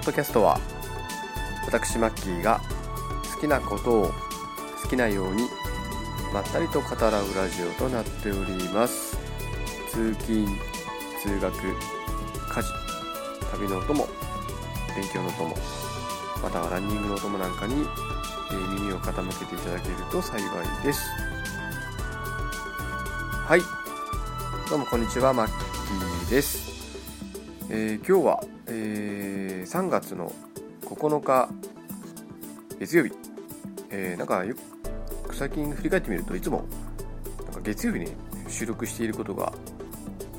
ポッドキャストは私マッキーが好きなことを好きなようにまったりと語らうラジオとなっております。通勤通学家事旅のお供勉強のお供またはランニングのお供なんかに、耳を傾けていただけると幸いです。はい。どうもこんにちはマッキーです、えー、今日は、えー、3月の9日月曜日、えー、なんか最近振り返ってみるといつもなんか月曜日に収録していることが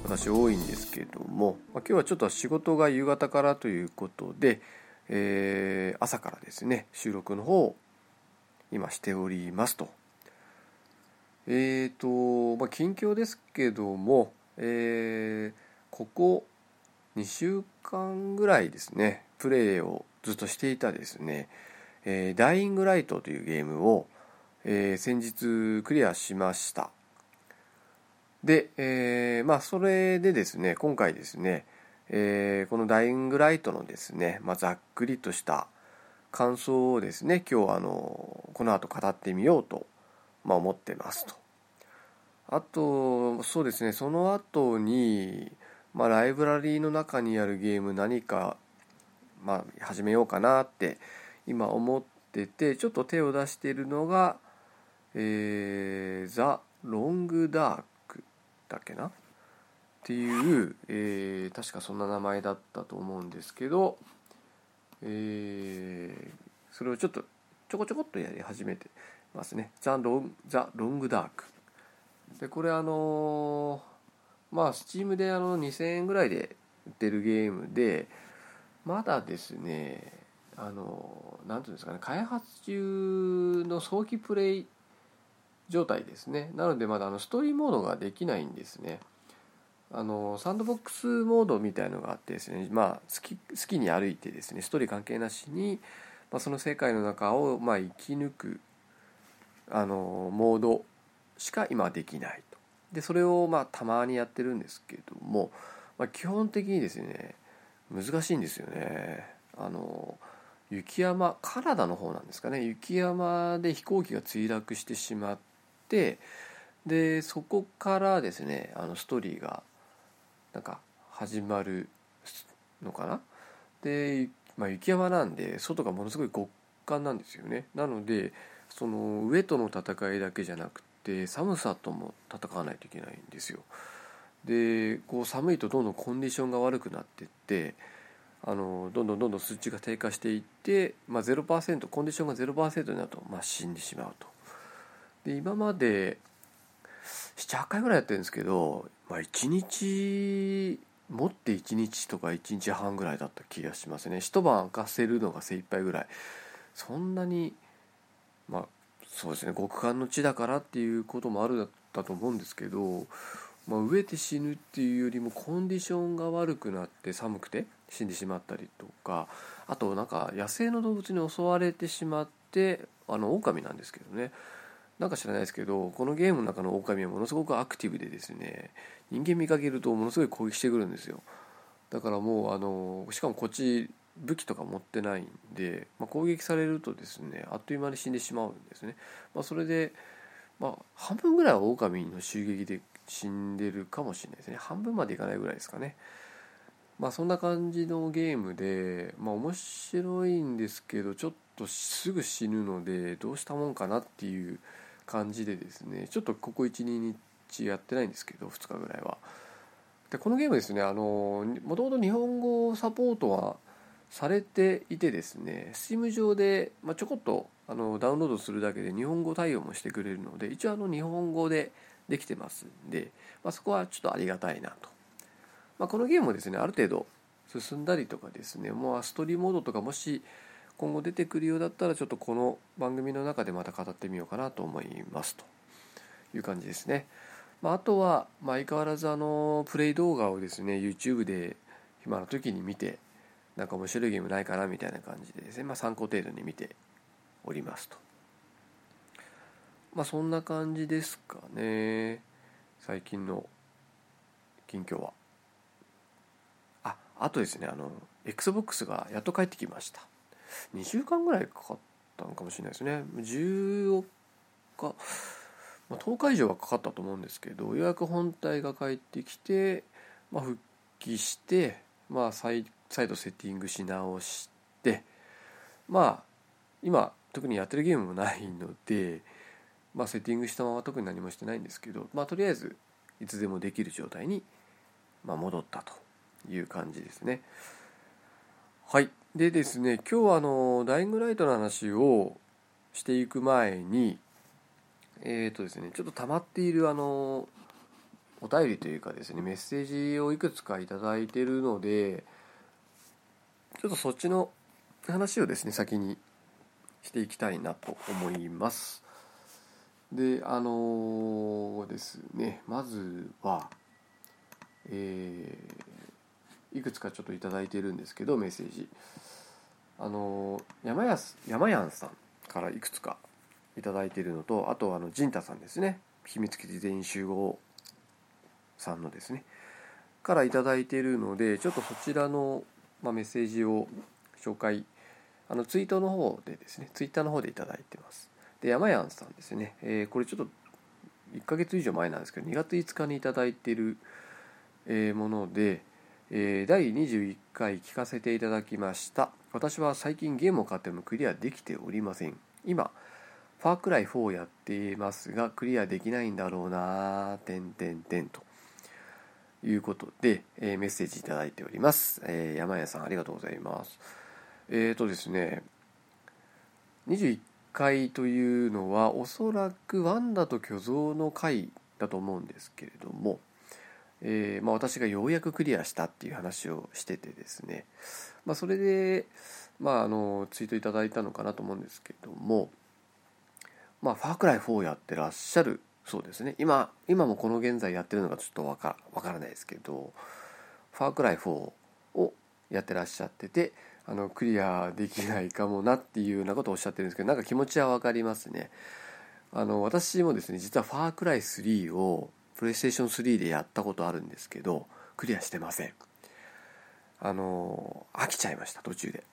私多いんですけども、まあ、今日はちょっと仕事が夕方からということで、えー、朝からですね収録の方を今しておりますと。えっ、ー、と、まあ、近況ですけども、えー、ここ2週間ぐらいですね、プレイをずっとしていたですね、えー、ダイイングライトというゲームを、えー、先日クリアしました。で、えー、まあそれでですね、今回ですね、えー、このダイイングライトのですね、まあ、ざっくりとした感想をですね、今日あの、この後語ってみようとまあ、思ってますと。あとそうですねその後にまあライブラリーの中にあるゲーム何かまあ始めようかなって今思っててちょっと手を出しているのがえー、ザ・ロングダークだっけな？っていう、えー、確かそんな名前だったと思うんですけど、えー、それをちょっとちょこちょこっとやり始めてますね。ザ・ロンザロングダークでこれあのまあスチームであの2000円ぐらいで売ってるゲームでまだですねあの何ていうんですかね開発中の早期プレイ状態ですね。なのでまだあのストーリーモードができないんですね。あのサンドボックスモードみたいのがあってですねまあ好き好きに歩いてですねストーリー関係なしに、まあ、その世界の中をまあ生き抜くあのモードしか今できない。でそれをまあたまにやってるんですけども、まあ、基本的にですね難しいんですよね。あの雪山カナダの方なんですかね。雪山で飛行機が墜落してしまってでそこからですねあのストーリーがなんか始まるのかな。で、まあ、雪山なんで外がものすごい極寒なんですよね。なのでその上との戦いだけじゃなくて寒さとも戦わないといけないんですよ。でこう寒いとどんどんコンディションが悪くなってってあのどんどんどんどん数値が低下していって、まあ、0%コンディションが0%になると、まあ、死んでしまうと。で今まで78回ぐらいやってるんですけど、まあ、1日持って1日とか1日半ぐらいだった気がしますね一晩明かせるのが精一杯ぐらいそんなにまあそうですね極寒の地だからっていうこともあるだったと思うんですけど、まあ、飢えて死ぬっていうよりもコンディションが悪くなって寒くて死んでしまったりとかあとなんか野生の動物に襲われてしまってあの狼なんですけどね。なんか知らないですけどこのゲームの中の狼はものすごくアクティブでですね人間見かけるとものすごい攻撃してくるんですよ。だからもうあのしかもこっち武器とか持ってないんで、まあ、攻撃されるとですねあっという間に死んでしまうんですね、まあ、それで、まあ、半分ぐらいは狼の襲撃で死んでるかもしれないですね。半分までいかないぐらいですかね。まあそんな感じのゲームでまあ面白いんですけどちょっとすぐ死ぬのでどうしたもんかなっていう感じでですねちょっとここ12日やってないんですけど2日ぐらいは。でこのゲームですねあのもともと日本語サポートはされていてですね Steam 上で、ま、ちょこっとあのダウンロードするだけで日本語対応もしてくれるので一応あの日本語でできてますんで、まあ、そこはちょっとありがたいなと、まあ、このゲームもですねある程度進んだりとかですねもうアストリーモードとかもし今後出てくるようだったらちょっとこの番組の中でまた語ってみようかなと思いますという感じですね。まあ、あとは、ま、相変わらずあのプレイ動画をですね YouTube で暇な時に見てなんか面白いゲームないかなみたいな感じでですね、まあ、参考程度に見ておりますと。まあそんな感じですかね。最近の近況は。ああとですねあの XBOX がやっと帰ってきました。2週間ぐらいかかったのかもしれないですね。14日、まあ、10日以上はかかったと思うんですけどようやく本体が帰ってきて、まあ、復帰して、まあ、再再度セッティングし直してまあ今特にやってるゲームもないので、まあ、セッティングしたまま特に何もしてないんですけど、まあ、とりあえずいつでもできる状態に、まあ、戻ったという感じですね。はい。でですね、今日はあの、ダイイングライトの話をしていく前に、えっ、ー、とですね、ちょっと溜まっているあの、お便りというかですね、メッセージをいくつかいただいてるので、ちょっとそっちの話をですね、先にしていきたいなと思います。で、あのー、ですね、まずは、えー、いくつかちょっと頂いてるんですけどメッセージあの山や山やんさんからいくつか頂いてるのとあとあの陣太さんですね秘密基地全員集合さんのですねから頂いているのでちょっとそちらの、まあ、メッセージを紹介あのツイートの方でですねツイッターの方で頂いてます。で山やんさんですね、えー、これちょっと1ヶ月以上前なんですけど2月5日に頂いてるえもので、え第21回聞かせていただきました。私は最近ゲームを買ってもクリアできておりません。今ファークライ4をやっていますがクリアできないんだろうなてんてんてんと。いうことで、えー、メッセージいただいております、えー、山谷さんありがとうございます。えっ、ー、とですね21回というのはおそらくワンダと巨像の回だと思うんですけれどもえー、まあ、私がようやくクリアしたっていう話をしててですね、まあ、それで、まあ、あのツイートいただいたのかなと思うんですけども、まあ、ファークライ4やってらっしゃるそうですね。今今もこの現在やってるのかちょっとわかわからないですけどファークライ4をやってらっしゃっててあのクリアできないかもなっていうようなことをおっしゃってるんですけどなんか気持ちは分かりますね。あの私もですね実はファークライ3をプレイステーション3でやったことあるんですけどクリアしてません。あの飽きちゃいました途中で。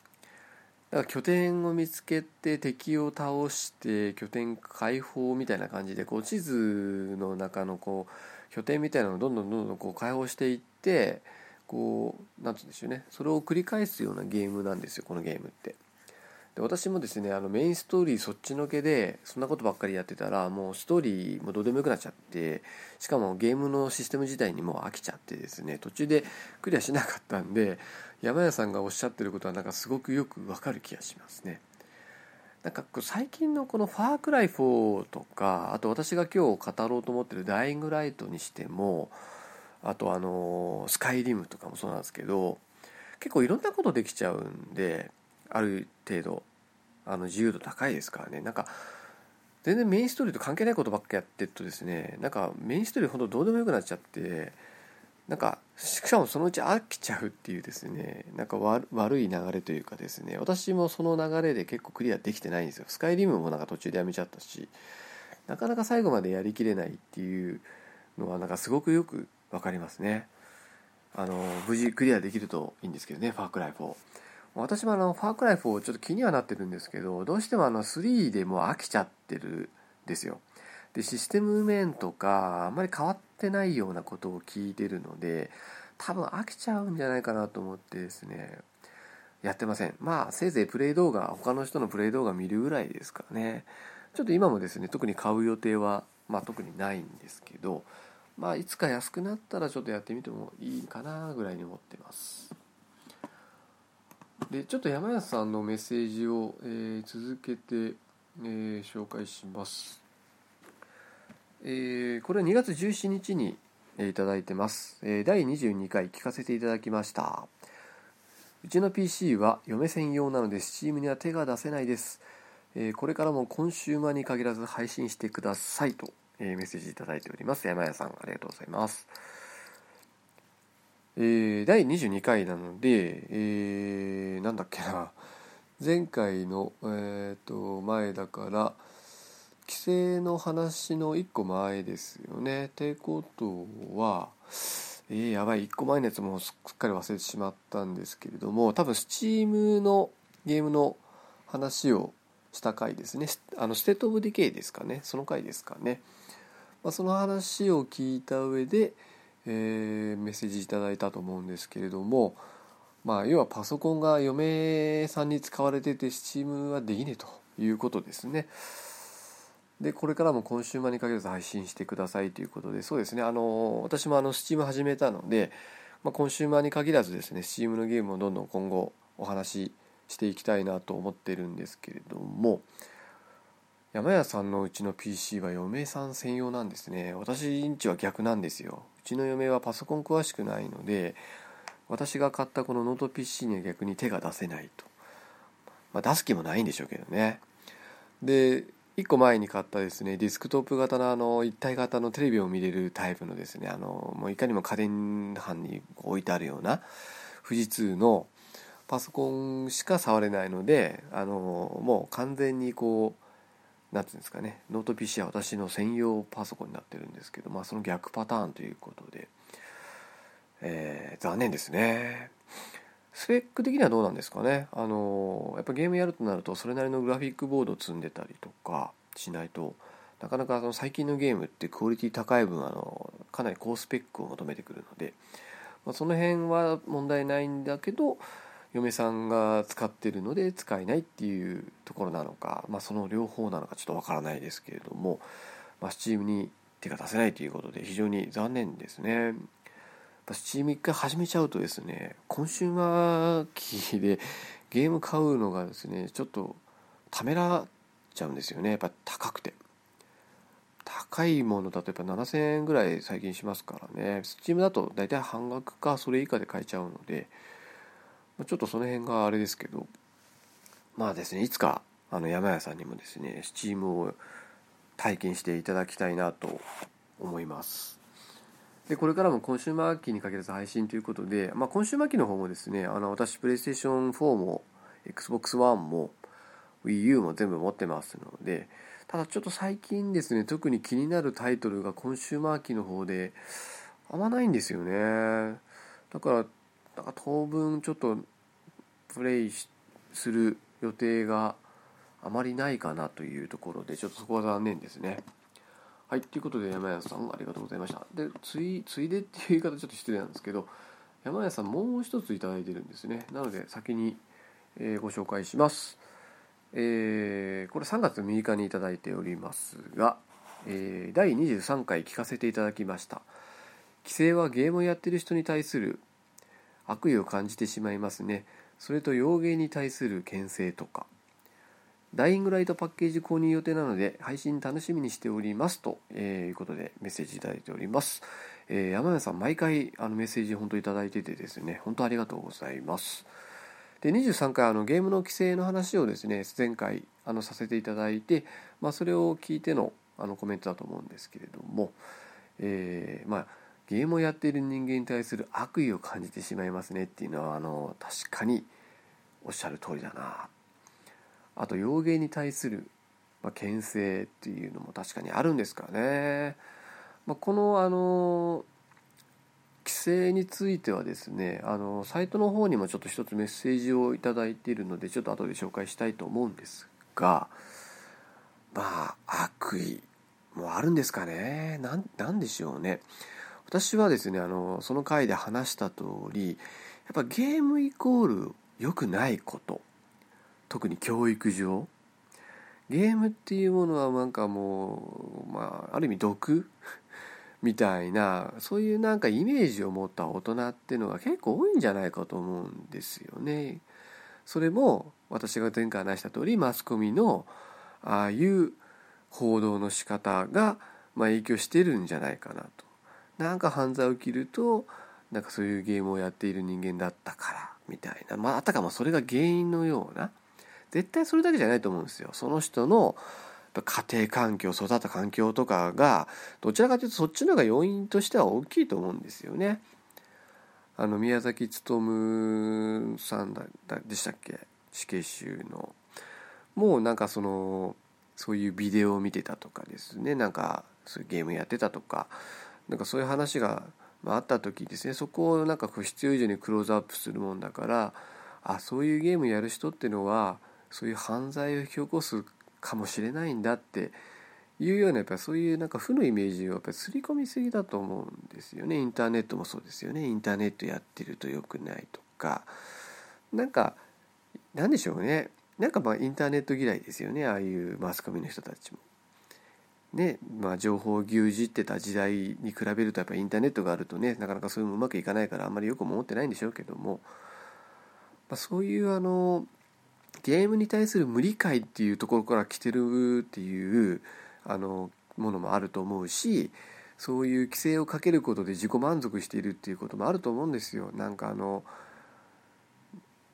だから拠点を見つけて敵を倒して拠点解放みたいな感じでこう地図の中のこう拠点みたいなのをどんどんどんどんこう解放していってこうなんて言うんでしょうね。それを繰り返すようなゲームなんですよこのゲームって。で私もですねあのメインストーリーそっちのけでそんなことばっかりやってたらもうストーリーもどうでもよくなっちゃってしかもゲームのシステム自体にもう飽きちゃってですね途中でクリアしなかったんで山谷さんがおっしゃってることはなんかすごくよくわかる気がしますね。なんか最近のこの「ファークライ4」とかあと私が今日語ろうと思ってる「ダイイングライト」にしてもあとあの「スカイリム」とかもそうなんですけど結構いろんなことできちゃうんである程度あの自由度高いですからねなんか全然メインストーリーと関係ないことばっかやってるとですねなんかメインストーリーほんとどうでもよくなっちゃってなんかしかもそのうち飽きちゃうっていうですねなんか悪い流れというかですね私もその流れで結構クリアできてないんですよ。スカイリムもなんか途中でやめちゃったしなかなか最後までやりきれないっていうのはなんかすごくよく分かりますね。あの無事クリアできるといいんですけどねファークライフ4私もあの、ファークライフをちょっと気にはなってるんですけど、どうしてもあの、3でもう飽きちゃってるんですよ。で、システム面とか、あんまり変わってないようなことを聞いてるので、多分飽きちゃうんじゃないかなと思ってですね、やってません。まあ、せいぜいプレイ動画、他の人のプレイ動画見るぐらいですかね。ちょっと今もですね、特に買う予定は、まあ特にないんですけど、まあいつか安くなったらちょっとやってみてもいいかなぐらいに思ってます。でちょっと山安さんのメッセージを、えー、続けて、えー、紹介します、えー、これは2月17日に、えー、いただいてます、えー、第22回聞かせていただきました。うちの PC は嫁専用なので Steam には手が出せないです、えー、これからもコンシューマーに限らず配信してくださいと、えー、メッセージいただいております。山谷さんありがとうございます。えー、第22回なので、えー、なんだっけな。前回の、えーと、前だから規制の話の1個前ですよね。ってことは、えー、やばい。1個前のやつもすっかり忘れてしまったんですけれども多分 Steam のゲームの話をした回ですね。あのステート・オブ・ディケイですかね。その回ですかね、まあ、その話を聞いた上で、えー、メッセージいただいたと思うんですけれどもまあ要はパソコンが嫁さんに使われてて Steam はできねえということですね。でこれからもコンシューマーに限らず配信してくださいということでそうですね。あの私もあの Steam 始めたので、まあ、コンシューマーに限らずですね Steam のゲームをどんどん今後お話ししていきたいなと思ってるんですけれども山屋さんのうちの PC は嫁さん専用なんですね。私んちは逆なんですよ。うちの嫁はパソコン詳しくないので私が買ったこのノート PC には逆に手が出せないと、まあ、出す気もないんでしょうけどね。で1個前に買ったですねディスクトップ型のあの一体型のテレビを見れるタイプのですねあのもういかにも家電班に置いてあるような富士通のパソコンしか触れないのであのもう完全にこう何て言うんですかねノート PC は私の専用パソコンになってるんですけど、まあ、その逆パターンということで、えー、残念ですね。スペック的にはどうなんですかねあのやっぱゲームやるとなるとそれなりのグラフィックボード積んでたりとかしないとなかなかその最近のゲームってクオリティ高い分あのかなり高スペックを求めてくるので、まあ、その辺は問題ないんだけど嫁さんが使ってるので使えないっていうところなのか、まあ、その両方なのかちょっとわからないですけれども、まあ、Steam に手が出せないということで非常に残念ですね。ぱスチーム一回始めちゃうとですねコンシューマー機で ゲーム買うのがですねちょっとためらっちゃうんですよね。やっぱ高くて。高いものだとやっぱ7000円ぐらい最近しますからね。スチームだと大体半額かそれ以下で買えちゃうのでちょっとその辺があれですけどまあですねいつかあの山屋さんにもですね Steam を体験していただきたいなと思います。でこれからもコンシューマー機に限らず配信ということで、まあ、コンシューマー機の方もですねあの私プレイステーション4も XBOX1 も WiiU も全部持ってますのでただちょっと最近ですね特に気になるタイトルがコンシューマー機の方であんまないんですよねだからだか当分ちょっとプレイする予定があまりないかなというところでちょっとそこは残念ですね。はい、ということで山谷さんありがとうございました。で、ついついでっていう言い方ちょっと失礼なんですけど、山谷さんもう一つ頂いてるんですね。なので先に、えー、ご紹介します。えー、これ3月6日に頂いておりますが、えー、第23回聞かせていただきました。規制はゲームをやってる人に対する悪意を感じてしまいますねそれと洋芸に対する牽制とかダイイングライトパッケージ購入予定なので配信楽しみにしておりますと、えー、いうことでメッセージいただいております、えー、山根さん毎回あのメッセージ本当いただいててですね本当ありがとうございます。で23回あのゲームの規制の話をですね前回あのさせていただいて、まあ、それを聞いてのあのコメントだと思うんですけれども、えー、まあゲームをやっている人間に対する悪意を感じてしまいますねっていうのはあの確かにおっしゃる通りだな。あと洋芸に対する、まあ、牽制っていうのも確かにあるんですからね、まあ、このあの規制についてはですねあのサイトの方にもちょっと一つメッセージを頂いているのでちょっと後で紹介したいと思うんですがまあ悪意もあるんですかね。なんでしょうね。私はですねあのその回で話した通りやっぱゲームイコール良くないこと。特に教育上ゲームっていうものはなんかもう、まあ、ある意味毒？みたいなそういうなんかイメージを持った大人っていうのが結構多いんじゃないかと思うんですよね。それも私が前回話した通りマスコミのああいう報道の仕方がまあ影響してるんじゃないかなと。なんか犯罪起きるとなんかそういうゲームをやっている人間だったからみたいなまああたかもそれが原因のような絶対それだけじゃないと思うんですよ。その人の家庭環境育った環境とかがどちらかというとそっちの方が要因としては大きいと思うんですよね。あの宮崎勉さんだでしたっけ？死刑囚の。もうなんかそのそういうビデオを見てたとかですね。なんかそういうゲームやってたとか。なんかそういう話がまあ、あった時ですね。そこをなんかこう必要以上にクローズアップするもんだからあそういうゲームやる人っていうのはそういう犯罪を引き起こすかもしれないんだっていうようなやっぱりそういうなんか負のイメージをやっぱり刷り込みすぎだと思うんですよね。インターネットもそうですよね。インターネットやってると良くないとか。なんかなんでしょうね。なんかまあインターネット嫌いですよね。ああいうマスコミの人たちも。ね。まあ、情報を牛耳ってた時代に比べるとやっぱインターネットがあるとねなかなかそういうのうまくいかないからあんまりよくも思ってないんでしょうけども、まあ、そういうあのゲームに対する無理解っていうところから来てるっていうあのものもあると思うしそういう規制をかけることで自己満足しているっていうこともあると思うんですよ。なんかあの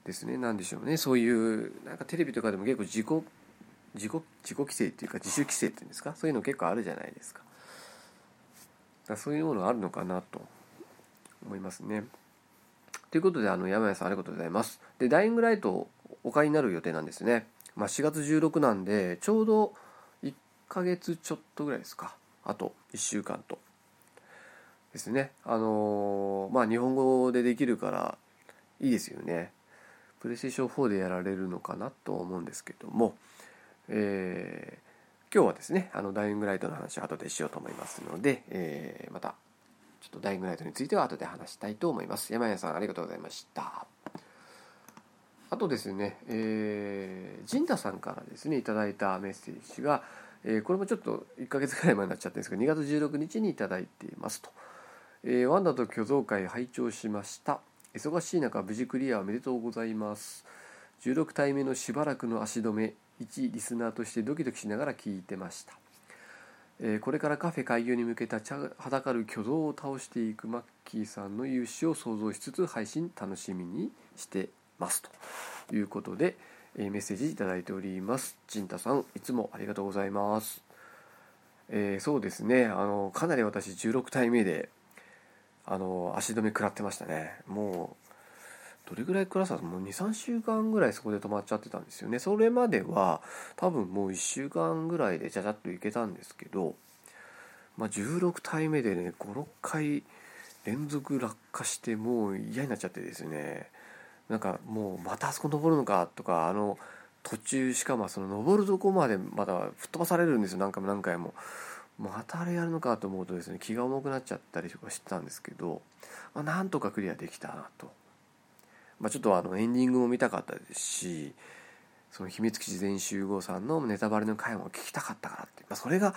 ですね何でしょうね。そういうなんかテレビとかでも結構自己自己自己規制っていうか自主規制っていうんですか？そういうの結構あるじゃないですか。だそういうものがあるのかなと思いますね。ということであの山谷さんありがとうございます。でダイイングライトお買いになる予定なんですね、まあ、4月16なんでちょうど1ヶ月ちょっとぐらいですか。あと1週間と。ですね。あのー、まあ日本語でできるからいいですよね。プレイステーション4でやられるのかなと思うんですけども、えー、今日はですねあのダイイングライトの話を後でしようと思いますので、えー、またちょっとダイイングライトについては後で話したいと思います。山谷さんありがとうございました。あとですね、えー、陣太さんからですねいただいたメッセージが、えー、これもちょっと1ヶ月ぐらい前になっちゃってるんですけど2月16日にいただいていますと、えー、ワンダと巨像会拝聴しました。忙しい中無事クリアおめでとうございます。16体目のしばらくの足止め一リスナーとしてドキドキしながら聞いてました、えー、これからカフェ開業に向けたはだかる挙動を倒していくマッキーさんの勇姿を想像しつつ配信楽しみにしてますということで、えー、メッセージいただいております。陣太さんいつもありがとうございます。えー、そうですね。あのかなり私16体目であの足止め食らってましたね。もうどれぐらい食らったもう23週間ぐらいそこで止まっちゃってたんですよね。それまでは多分もう1週間ぐらいでちゃちゃっといけたんですけど、まあ、16体目でね56回連続落下してもう嫌になっちゃってですね。なんかもうまたあそこ登るのかとかあの途中しかもその登るとこまでまだ吹っ飛ばされるんですよ。何回も何回も。またあれやるのかと思うとですね気が重くなっちゃったりとかしてたんですけど、まあ、なんとかクリアできたなと、まあ、ちょっとあのエンディングも見たかったですしその秘密基地全集合さんのネタバレの回も聞きたかったからって、まあ、それが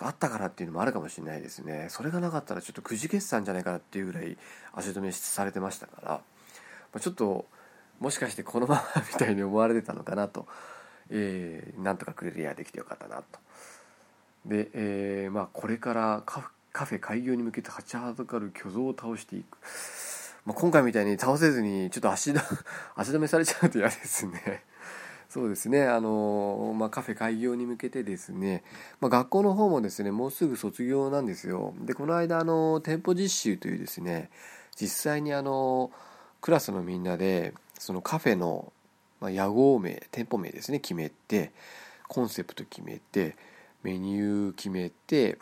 あったからっていうのもあるかもしれないですね。それがなかったらちょっとくじ決算じゃないかなっていうぐらい足止めされてましたから、まあ、ちょっともしかしてこのままみたいに思われてたのかなと、えー、なんとかクリアできてよかったなと。で、えーまあ、これからカフェ開業に向けて立ちはだかる巨像を倒していく、まあ、今回みたいに倒せずにちょっと足 足止めされちゃうと嫌ですね。そうですね。あの、まあ、カフェ開業に向けてですね、まあ、学校の方もですねもうすぐ卒業なんですよ。でこの間あの店舗実習というですね実際にあのクラスのみんなでそのカフェの、屋号名店舗名ですね決めてコンセプト決めてメニュー決めてっ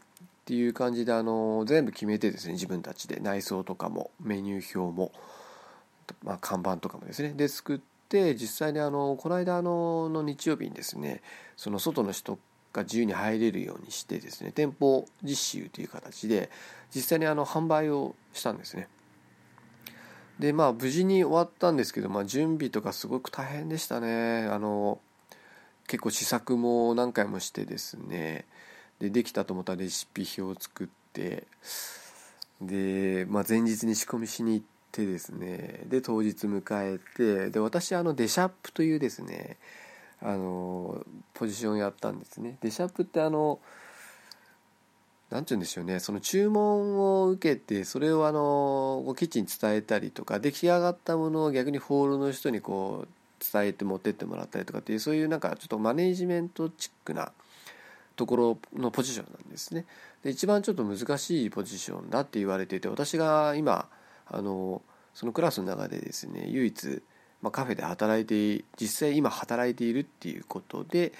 ていう感じであの全部決めてですね自分たちで内装とかもメニュー表も、まあ、看板とかもですねで作って実際にあのこの間あのの日曜日にですねその外の人が自由に入れるようにしてですね店舗実習という形で実際にあの販売をしたんですね。でまあ無事に終わったんですけど、まあ、準備とかすごく大変でしたね。あの結構試作も何回もしてですね。でできたと思ったレシピ表を作って。で、まあ、前日に仕込みしに行ってですね。で当日迎えて。で私あのデシャップというですねあのポジションやったんですね。デシャップってあの何て言うんでしょうねその注文を受けてそれをあのキッチンに伝えたりとか出来上がったものを逆にホールの人にこう伝えて持ってってもらったりとかっていうそういうなんかちょっとマネジメントチックなところのポジションなんですね。で一番ちょっと難しいポジションだって言われていて私が今あのそのクラスの中でですね唯一、まあ、カフェで働いて実際今働いているっていうことで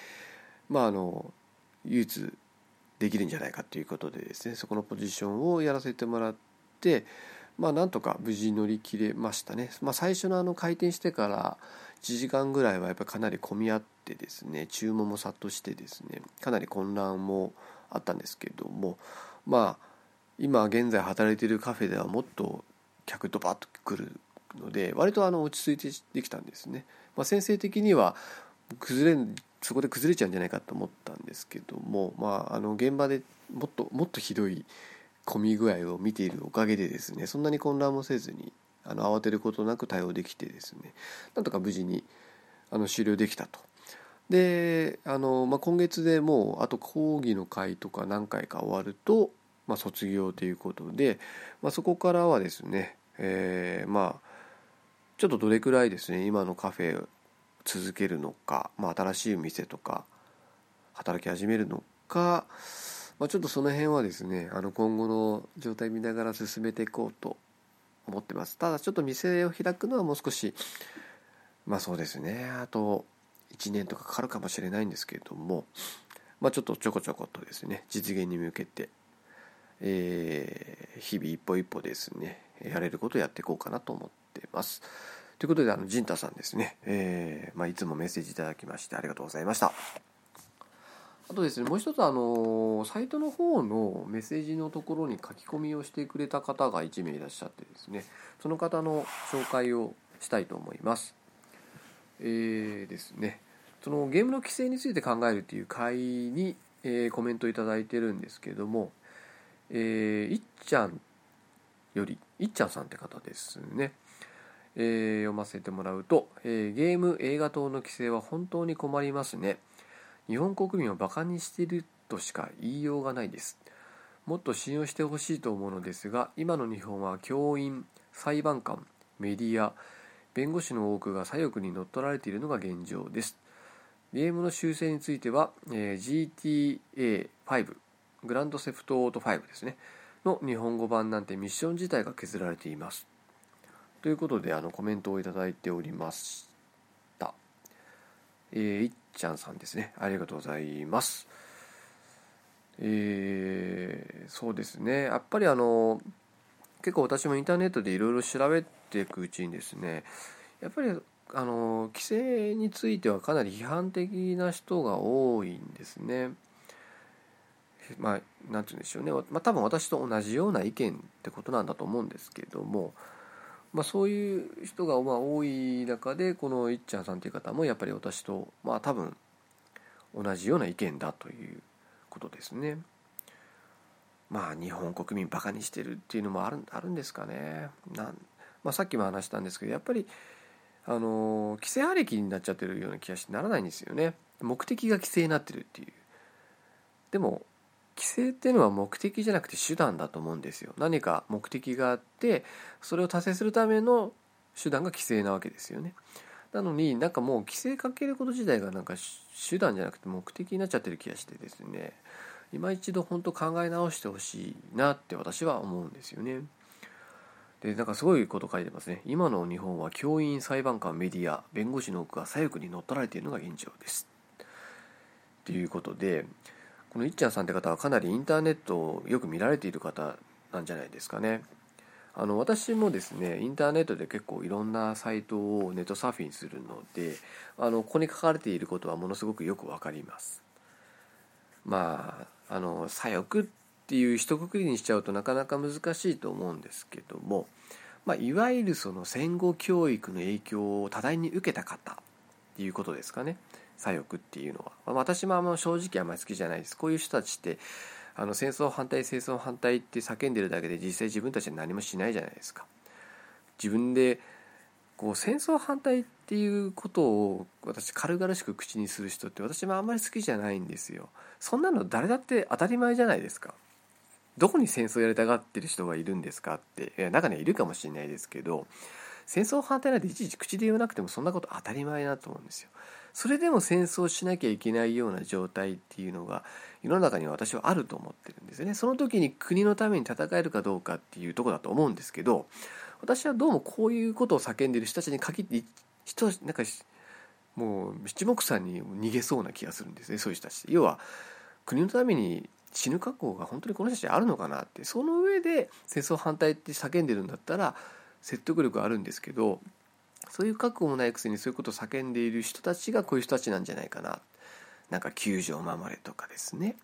まああの唯一できるんじゃないかということでですねそこのポジションをやらせてもらってまあなんとか無事乗り切れましたね、まあ、最初のあの開店してから1時間ぐらいはやっぱりかなり混み合ってですね注文も殺到してですねかなり混乱もあったんですけどもまあ今現在働いているカフェではもっと客とバッと来るので割とあの落ち着いてできたんですね、まあ、先生的には崩れそこで崩れちゃうんじゃないかと思ったんですけども、まあ、あの現場でもっともっとひどい混み具合を見ているおかげでですねそんなに混乱もせずにあの慌てることなく対応できてですねなんとか無事にあの終了できたと。であの、まあ、今月でもうあと講義の会とか何回か終わると、まあ、卒業ということで、まあ、そこからはですね、えー、まあちょっとどれくらいですね今のカフェ続けるのか、まあ、新しい店とか働き始めるのか、まあ、ちょっとその辺はですねあの今後の状態見ながら進めていこうと思ってますただちょっと店を開くのはもう少しまあそうですねあと1年とかかかるかもしれないんですけれども、まあ、ちょっとちょこちょことですね実現に向けて、えー、日々一歩一歩ですねやれることをやっていこうかなと思ってます。ということで、あの、ジンタさんですね、えー、まあ、いつもメッセージいただきましてありがとうございました。あとですね、もう一つ、あの、サイトの方のメッセージのところに書き込みをしてくれた方が1名いらっしゃってですね、その方の紹介をしたいと思います。えー、ですね、そのゲームの規制について考えるという会に、えー、コメントいただいてるんですけども、えー、いっちゃんより、いっちゃんさんって方ですね。えー、読ませてもらうと、えー、ゲーム映画等の規制は本当に困りますね。日本国民をバカにしているとしか言いようがないです。もっと信用してほしいと思うのですが今の日本は教員裁判官メディア弁護士の多くが左翼に乗っ取られているのが現状です。ゲームの修正については、えー、GTA5 グランドセフトオート5ですね。の日本語版なんてミッション自体が削られています。ということであのコメントをいただいておりました。えー、いっちゃんさんですね。ありがとうございます。えー、そうですね。やっぱりあの、結構私もインターネットでいろいろ調べていくうちにですね、やっぱりあの規制についてはかなり批判的な人が多いんですね。まあ、なんて言うんでしょうね。まあ、多分私と同じような意見ってことなんだと思うんですけれども、まあ、そういう人がまあ多い中でこのいっちゃんさんという方もやっぱり私とまあ多分同じような意見だということですね。まあ日本国民バカにしてるっていうのもあるあるんですかね。なんまあ、さっきも話したんですけどやっぱりあの規制ありきになっちゃってるような気がしてならないんですよね。目的が規制になってるっていう。でも規制っていうのは目的じゃなくて手段だと思うんですよ。何か目的があってそれを達成するための手段が規制なわけですよね。なのになんかもう規制かけること自体がなんか手段じゃなくて目的になっちゃってる気がしてですね。今一度本当考え直してほしいなって私は思うんですよね。でなんかすごいこと書いてますね。今の日本は教員裁判官メディア弁護士の多くが左翼に乗っ取られているのが現状です。ということでこのいっちゃんさんって方はかなりインターネットをよく見られている方なんじゃないですかね。あの私もですねインターネットで結構いろんなサイトをネットサーフィンするのであのここに書かれていることはものすごくよくわかります。まああの左翼っていう一括りにしちゃうとなかなか難しいと思うんですけども、まあ、いわゆるその戦後教育の影響を多大に受けた方っていうことですかね。左翼っていうのは、まあ、私もあんま正直あまり好きじゃないです。こういう人たちってあの戦争反対戦争反対って叫んでるだけで実際自分たちは何もしないじゃないですか。自分でこう戦争反対っていうことを私軽々しく口にする人って私もあんまり好きじゃないんですよ。そんなの誰だって当たり前じゃないですか。どこに戦争やりたがってる人がいるんですかって中にはいるかもしれないですけど戦争反対なんていちいち口で言わなくてもそんなこと当たり前だと思うんですよ。それでも戦争しなきゃいけないような状態っていうのが世の中には私はあると思ってるんですよね。その時に国のために戦えるかどうかっていうとこだと思うんですけど私はどうもこういうことを叫んでる人たちに限って人なんかもう一目散に逃げそうな気がするんですね。そういう人たち要は国のために死ぬ覚悟が本当にこの人たちあるのかなって。その上で戦争反対って叫んでるんだったら説得力あるんですけどそういう覚悟もないくせにそういうことを叫んでいる人たちがこういう人たちなんじゃないかな。なんか救助を守れとかですね。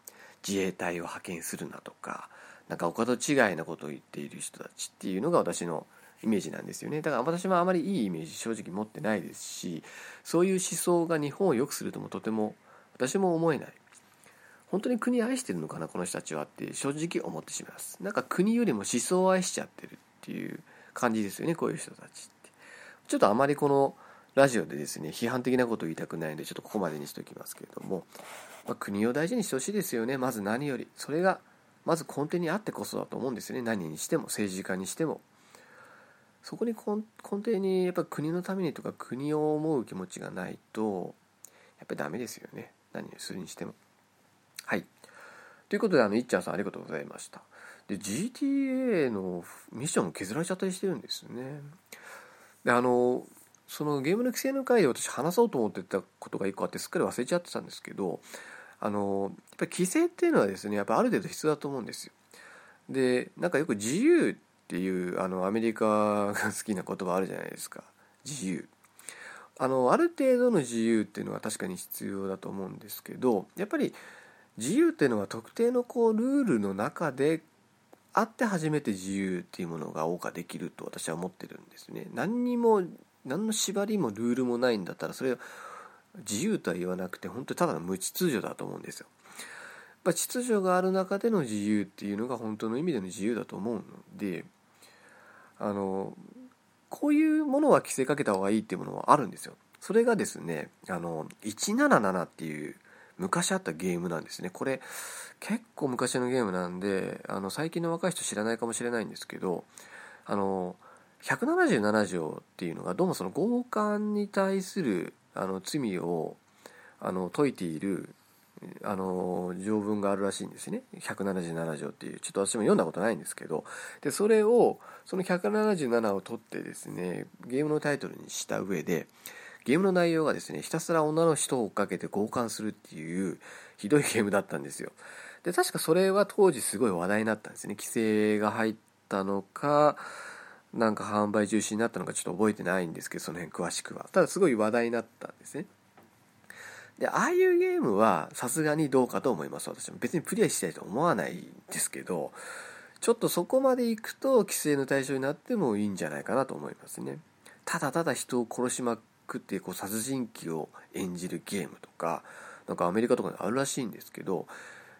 自衛隊を派遣するなとか。なんかお門違いなことを言っている人たちっていうのが私のイメージなんですよね。だから私もあまりいいイメージ正直持ってないですしそういう思想が日本を良くするともとても私も思えない。本当に国愛してるのかなこの人たちはって正直思ってしまいます。なんか国よりも思想を愛しちゃってるっていう感じですよねこういう人たちって。ちょっとあまりこのラジオでですね批判的なことを言いたくないのでちょっとここまでにしておきますけれども、まあ、国を大事にしてほしいですよね。まず何より。それがまず根底にあってこそだと思うんですよね。何にしても政治家にしても。そこに根底にやっぱ国のためにとか国を思う気持ちがないとやっぱりダメですよね。何をするにしても。はい。ということであのいっちゃんさんありがとうございました。で GTA のミッションも削られちゃったりしてるんですよね。であのそのゲームの規制の回で私話そうと思ってたことが一個あってすっかり忘れちゃってたんですけどあのやっぱり規制っていうのはですねやっぱある程度必要だと思うんですよ。でなんかよく自由っていうあのアメリカが好きな言葉あるじゃないですか。自由。あのある程度の自由っていうのは確かに必要だと思うんですけどやっぱり自由っていうのは特定のこうルールの中であって初めて自由っていうものが謳歌できると私は思ってるんですね何にも何の縛りもルールもないんだったらそれは自由とは言わなくて本当にただの無秩序だと思うんですよ。やっぱ秩序がある中での自由っていうのが本当の意味での自由だと思うのであのこういうものは規制かけた方がいいっていうものはあるんですよ。それがですねあの177っていう昔あったゲームなんですね。これ結構昔のゲームなんであの最近の若い人知らないかもしれないんですけどあの177条っていうのがどうもその強姦に対するあの罪をあの解いているあの条文があるらしいんですね。177条っていう。ちょっと私も読んだことないんですけど。でそれをその177を取ってですねゲームのタイトルにした上でゲームの内容がですねひたすら女の人を追っかけて強姦するっていうひどいゲームだったんですよ。で確かそれは当時すごい話題になったんですね。規制が入ったのかなんか販売中止になったのかちょっと覚えてないんですけどその辺詳しくは。ただすごい話題になったんですね。でああいうゲームはさすがにどうかと思います私も。別にプレイしたいと思わないんですけどちょっとそこまで行くと規制の対象になってもいいんじゃないかなと思いますね。ただただ人を殺しまくってこう殺人鬼を演じるゲームとかなんかアメリカとかにあるらしいんですけど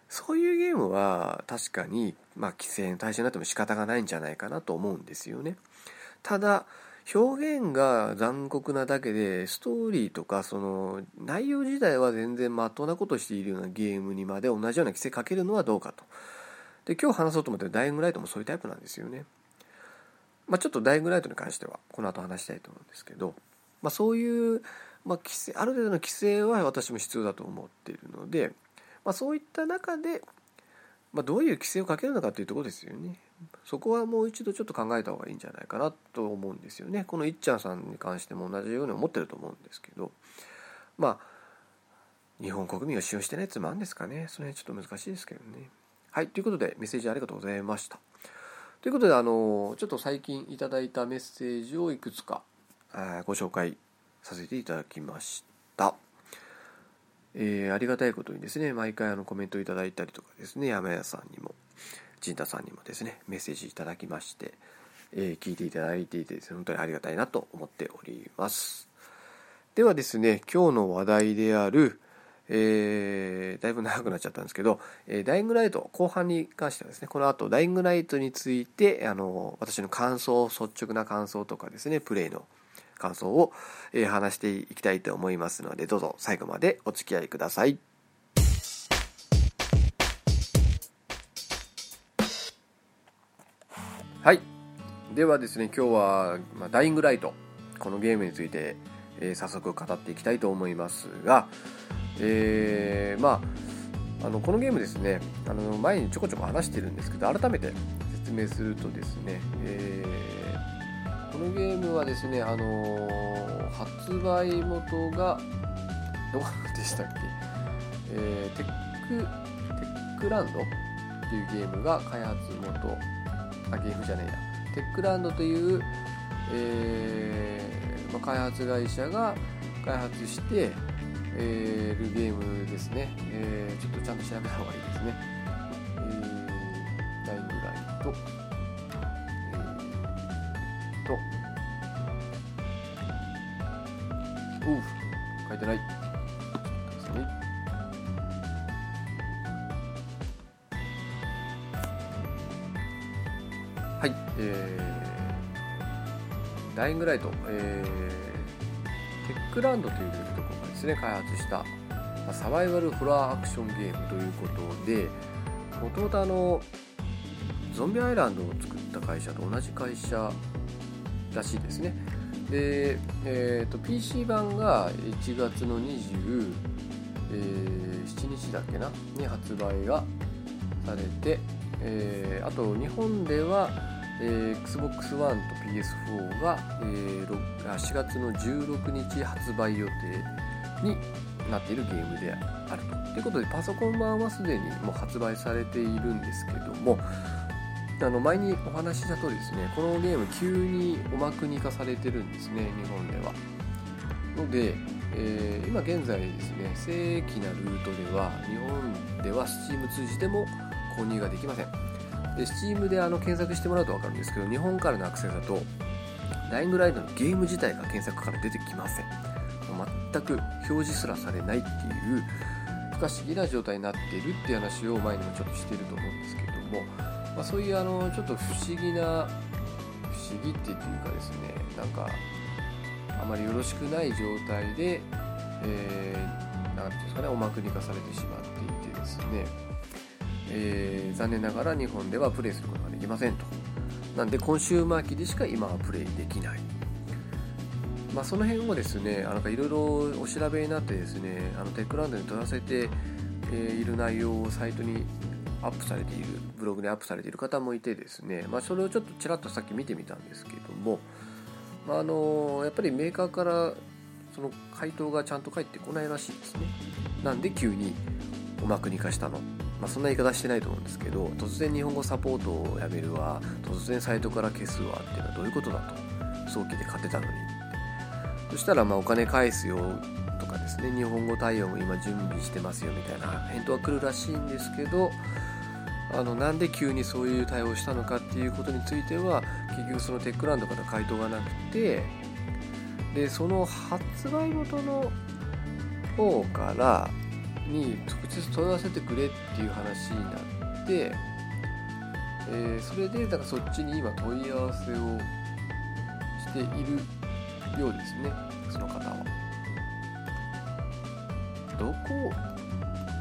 そういうゲームは確かに、まあ、規制の対象になっても仕方がないんじゃないかなと思うんですよね。ただ表現が残酷なだけでストーリーとかその内容自体は全然まっとうなことをしているようなゲームにまで同じような規制かけるのはどうかと。で今日話そうと思ってるダイイングライトもそういうタイプなんですよね。まあ、ちょっとダイイングライトに関してはこの後話したいと思うんですけど、まあ、そういう、まあ、規制ある程度の規制は私も必要だと思っているのでまあ、そういった中で、まあ、どういう規制をかけるのかというところですよね。そこはもう一度ちょっと考えた方がいいんじゃないかなと思うんですよね。このいっちゃんさんに関しても同じように思ってると思うんですけど、まあ、日本国民を使用してないやつもあるんですかね。その辺ちょっと難しいですけどね。はい、ということでメッセージありがとうございました。ということで、あの、ちょっと最近いただいたメッセージをいくつかご紹介させていただきました。えー、ありがたいことにですね、毎回あのコメントいただいたりとかですね、山屋さんにも、陣太さんにもですね、メッセージいただきまして、えー、聞いていただいていてですね、本当にありがたいなと思っております。ではですね、今日の話題である、えー、だいぶ長くなっちゃったんですけど、えー、ダイイングライト、後半に関してはですね、この後、ダイイングライトについて、あの、私の感想、率直な感想とかですね、プレイの感想を、えー、話していきたいと思いますのでどうぞ最後までお付き合いください。はいではですね今日は、まあ、ダイイングライトこのゲームについて、えー、早速語っていきたいと思いますが、えー、まああのこのゲームですねあの前にちょこちょこ話してるんですけど改めて説明するとですね、えーこのゲームはですね、あのー、発売元が、どこでしたっけ、えー、テック、テックランドっていうゲームが開発元あゲームじゃねえや。テックランドという、えーまあ、開発会社が開発して、えー、るゲームですね、え、ちょっとちゃんと調べた方がいいですね、ー、ダイングライト、えー、テックランドというところがですね、開発した、サバイバルホラーアクションゲームということで、もともとあの、ゾンビアイランドを作った会社と同じ会社らしいですね。で、えーと、PC 版が1月の27、えー、日だっけな？に発売がされて、えー、あと日本では、Xbox One と PS4 が、えー、4月の16日発売予定になっているゲームであると。ということでパソコン版はすでにもう発売されているんですけどもあの前にお話しした通りですねこのゲーム急におまくに化されてるんですね日本では。ので、えー、今現在ですね正規なルートでは日本では Steam 通じても購入ができませんで Steam であの検索してもらうと分かるんですけど日本からのアクセスだとダイングライトのゲーム自体が検索から出てきません。全く表示すらされないっていう不可思議な状態になっているっていう話を前にもちょっとしてると思うんですけども、まあ、そういうあのちょっと不思議な不思議っていうかですねなんかあまりよろしくない状態で、えー、ていうんですかねおまくに化されてしまっていてですね。えー、残念ながら日本ではプレイすることができませんと。なんでコンシューマー機でしか今はプレイできない。まあ、その辺をですね、なんかいろいろお調べになってですね、あのテックランドに問い合わせている内容をサイトにアップされている、ブログにアップされている方もいてですね、まあ、それをちょっとちらっとさっき見てみたんですけども、まあ、あのやっぱりメーカーからその回答がちゃんと返ってこないらしいですね。なんで急におま国化したの？まあ、そんな言い方してないと思うんですけど突然日本語サポートをやめるわ突然サイトから消すわっていうのはどういうことだと早期で勝てたのにそしたらまあお金返すよとかですね日本語対応も今準備してますよみたいな返答は来るらしいんですけどあのなんで急にそういう対応したのかっていうことについては結局そのテックランドから回答がなくてでその発売元の方からに直接問い合わせてくれっていう話になって、えー、それでだからそっちに今問い合わせをしているようですねその方は。どこ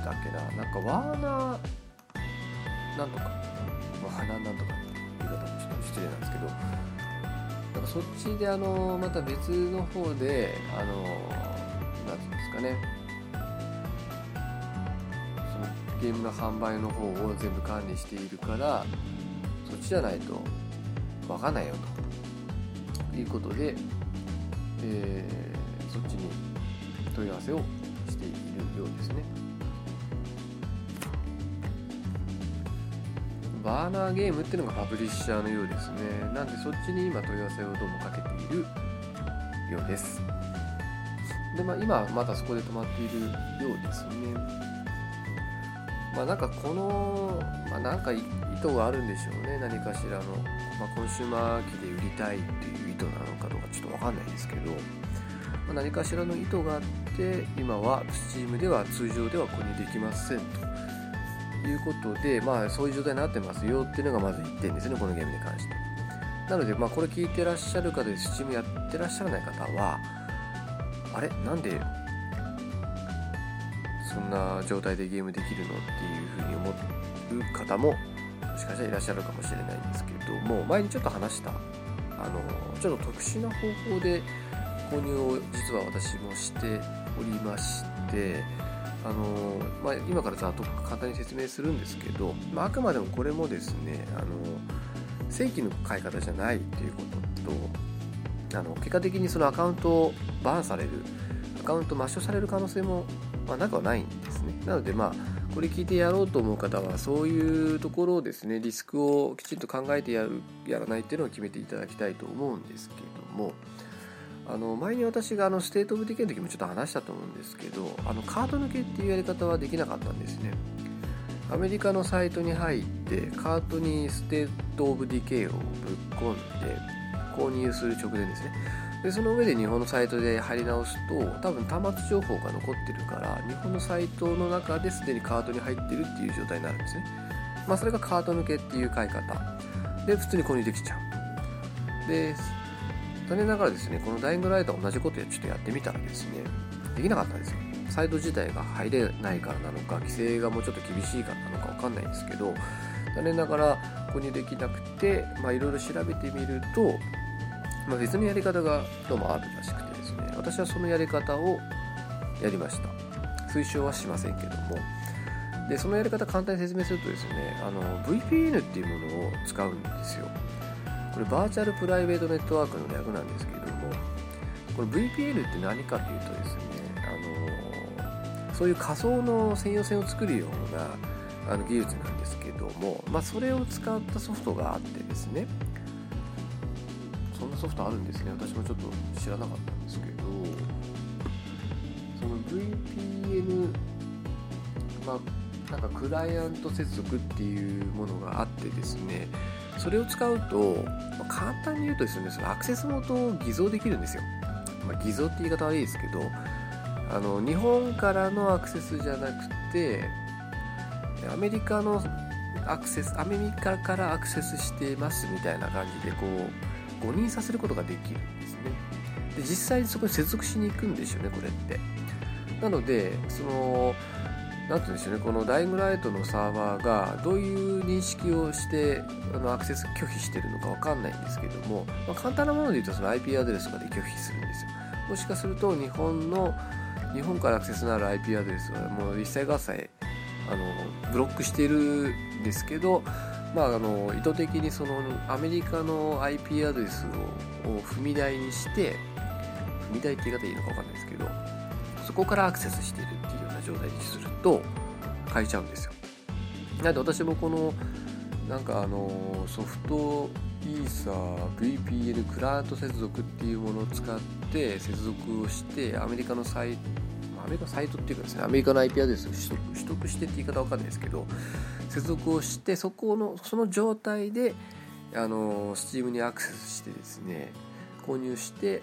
だっけななんかワーナーなんとかワーナーなんとかって言い方もちょっと失礼なんですけどなんかそっちであのまた別の方であの何て言うんですかねゲームの販売の方を全部管理しているからそっちじゃないと分かんないよと。いうことで、えー、そっちに問い合わせをしているようですね。バーナーゲームっていうのがパブリッシャーのようですね。なんでそっちに今問い合わせをどうもかけているようです。で、まあ、今まだそこで止まっているようですね。まあなんかこの、まあ、なんか意図があるんでしょうね。何かしらの、まあ、コンシューマー機で売りたいっていう意図なのかどうかちょっと分かんないですけど、まあ、何かしらの意図があって今は Steam では通常では購入できませんということで、まあ、そういう状態になってますよっていうのがまず1点ですねこのゲームに関して。なので、まあ、これ聞いてらっしゃる方で Steam やってらっしゃらない方はあれ？なんでな状態でゲームできるのっていうふうに思う方ももしかしたらいらっしゃるかもしれないんですけれども前にちょっと話したあのちょっと特殊な方法で購入を実は私もしておりましてあの、まあ、今からざっと簡単に説明するんですけど、まあ、あくまでもこれもですねあの正規の買い方じゃないっていうこととあの結果的にそのアカウントを BAN されるアカウント抹消される可能性も、まあ、なくはないんですね。なのでまあこれ聞いてやろうと思う方はそういうところをですねリスクをきちんと考えてやるやらないっていうのを決めていただきたいと思うんですけどもあの前に私があのステート・オブ・ディケイの時もちょっと話したと思うんですけどあのカート抜けっていうやり方はできなかったんですね。アメリカのサイトに入ってカートにステート・オブ・ディケイをぶっ込んで購入する直前ですね。でその上で日本のサイトで貼り直すと多分端末情報が残ってるから日本のサイトの中ですでにカートに入ってるっていう状態になるんですね。まあそれがカート抜けっていう買い方。で普通に購入できちゃう。で残念ながらですねこのダイイングライトは同じことでちょっとやってみたらですねできなかったんですよ。サイト自体が入れないからなのか規制がもうちょっと厳しいからなのか分かんないんですけど残念ながら購入できなくていろいろ調べてみると、まあ、別のやり方がどうもあるらしくてですね。私はそのやり方をやりました。推奨はしませんけども。でそのやり方簡単に説明するとですねあの VPN っていうものを使うんですよ。これバーチャルプライベートネットワークの略なんですけれどもこれ VPN って何かというとですねあのそういう仮想の専用線を作るようなあの技術なんですけども、まあ、それを使ったソフトがあってですね。ソフトあるんですね。私もちょっと知らなかったんですけど。その VPN まあなんかクライアント接続っていうものがあってですね。それを使うと、まあ、簡単に言うとですねそのアクセス元を偽造できるんですよ、まあ、偽造って言い方悪いですけどあの日本からのアクセスじゃなくてアメリカのアクセスアメリカからアクセスしてますみたいな感じでこう誤認させることができるんですね。で実際にそこに接続しに行くんですよねこれって。なのでその何て言うんでしょうねこのダイイングライトのサーバーがどういう認識をしてあのアクセス拒否してるのか分かんないんですけども、まあ、簡単なもので言うとその IP アドレスとかで拒否するんですよ。もしかすると日本の日本からアクセスのある IP アドレスはもう一切合切あのブロックしているんですけど、まあ、あの意図的にそのアメリカの IP アドレスをを踏み台にして踏み台って言い方いいのか分かんないですけどそこからアクセスしているっていうような状態にすると変えちゃうんですよ。なんで私もこのなんかあのソフトイーサー VPN クラウド接続っていうものを使って接続をしてアメリカのサイトアメリカサイトっていうかですねアメリカの IP アドレスを取得してって言い方わかんないですけど接続をしてそこのその状態であの Steam にアクセスしてですね購入して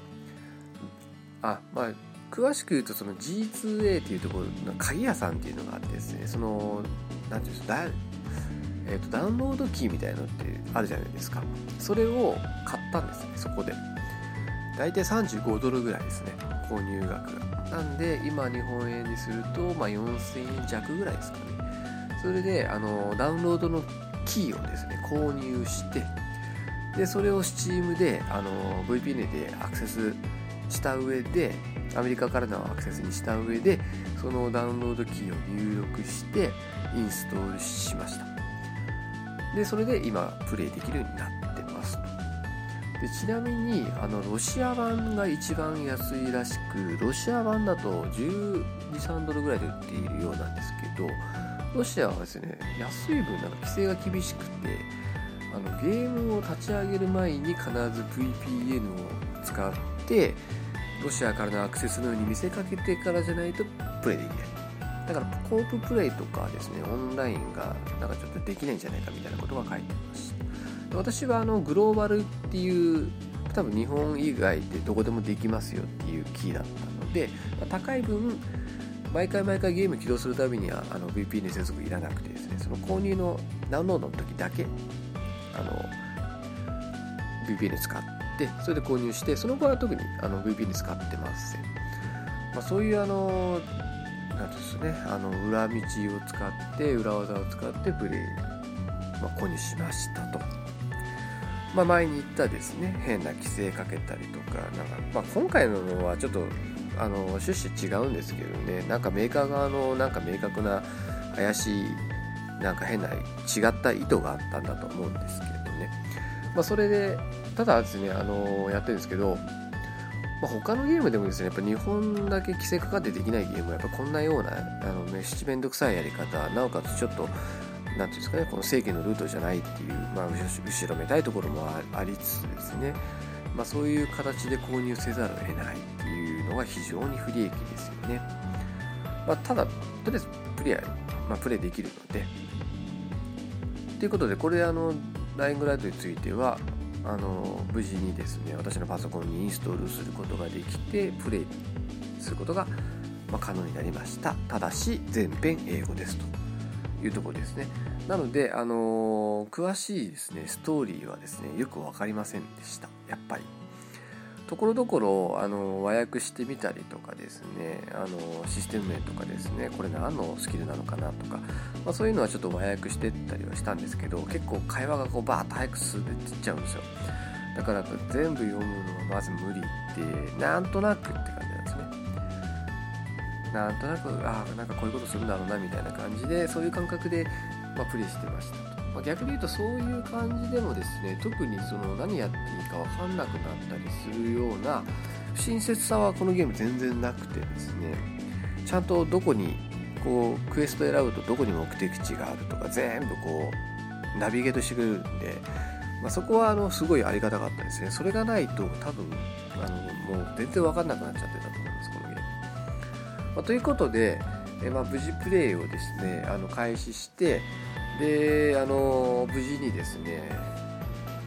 あまあ詳しく言うとその G2A っていうところの鍵屋さんっていうのがあってですねその何ていうんですかえーと、ダウンロードキーみたいなのってあるじゃないですか。それを買ったんですねそこで。大体35ドルぐらいですね購入額が。なんで今日本円にすると、まあ、4000円弱ぐらいですかね。それであのダウンロードのキーをですね購入してでそれを Steam であの VPN でアクセスした上でアメリカからのアクセスにした上でそのダウンロードキーを入力してインストールしました。でそれで今プレイできるようになってますでちなみにあのロシア版が一番安いらしくロシア版だと123ドルぐらいで売っているようなんですけどロシアはですね安い分なんか規制が厳しくてあのゲームを立ち上げる前に必ず VPN を使ってロシアからのアクセスのように見せかけてからじゃないとプレイできない。だからコーププレイとかですねオンラインがなんかちょっとできないんじゃないかみたいなことが書いてました私はあのグローバルっていう多分日本以外でどこでもできますよっていうキーだったので高い分毎回毎回ゲーム起動するたびにはあの VPN 接続いらなくてですねその購入のダウンロードの時だけあの VPN 使ってそれで購入してその後は特にあの VPN 使ってません、まあ、そういうあのなんですねあの裏道を使って裏技を使ってプレイ、まあ、購入しましたと、まあ、前に言ったですね変な規制かけたりとかなんか、まあ、今回のはちょっとあの趣旨違うんですけどねなんかメーカー側のなんか明確な怪しいなんか変な違った意図があったんだと思うんですけどね、まあ、それでただですねあのやってるんですけどまあ、他のゲームでもですねやっぱ日本だけ規制かかってできないゲームはやっぱこんなようなあのめしめんどくさいやり方なおかつちょっとなんていうんですかねこの正規のルートじゃないっていう、まあ、後ろめたいところもありつつですね、まあ、そういう形で購入せざるを得ないっていうのが非常に不利益ですよね、まあ、ただとりあえずプレイ、まあ、プレイできるので。ということでこれあのライングライトについてはあの無事にですね私のパソコンにインストールすることができてプレイすることが、ま可能になりました。ただし全編英語ですと。いうところですね。なのであの詳しいですねストーリーはですねよく分かりませんでした。やっぱり。ところどころあの和訳してみたりとかですねあのシステム名とかですねこれ何のスキルなのかなとか、まあ、そういうのはちょっと和訳してったりはしたんですけど結構会話がこうバーッと早く進んでいっちゃうんですよ。だから全部読むのはまず無理ってなんとなくって感じ。なんとなくああなんかこういうことするんだろうなみたいな感じでそういう感覚で、まあ、プレイしてましたまあ、逆に言うとそういう感じでもですね特にその何やっていいか分かんなくなったりするような親切さはこのゲーム全然なくてですねちゃんとどこにこうクエスト選ぶとどこに目的地があるとか全部こうナビゲートしてくれるんで、まあ、そこはあのすごいありがたかったですね。それがないと多分あのもう全然分かんなくなっちゃってたまあ、ということでえまあ、無事プレイをですねあの開始してであの無事にですね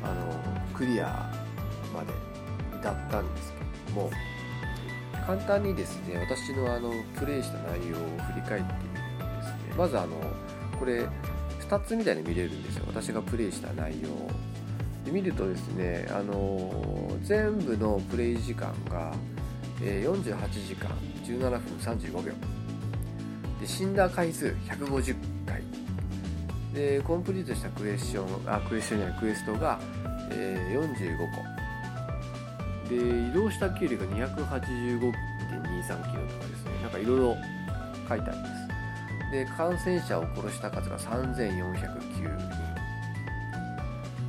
あのクリアまで至ったんですけども簡単にですね私のあのプレイした内容を振り返ってみるとですね。まずあのこれ2つみたいに見れるんですよ。私がプレイした内容で見るとですねあの全部のプレイ時間が48時間17分35秒。で死んだ回数150回。でコンプリートしたクエスチョンあクエスチョンじゃないクエストが、えー、45個。で移動した距離が285.23キロとかですね。なんかいろいろ書いてあります。で感染者を殺した数が3409人。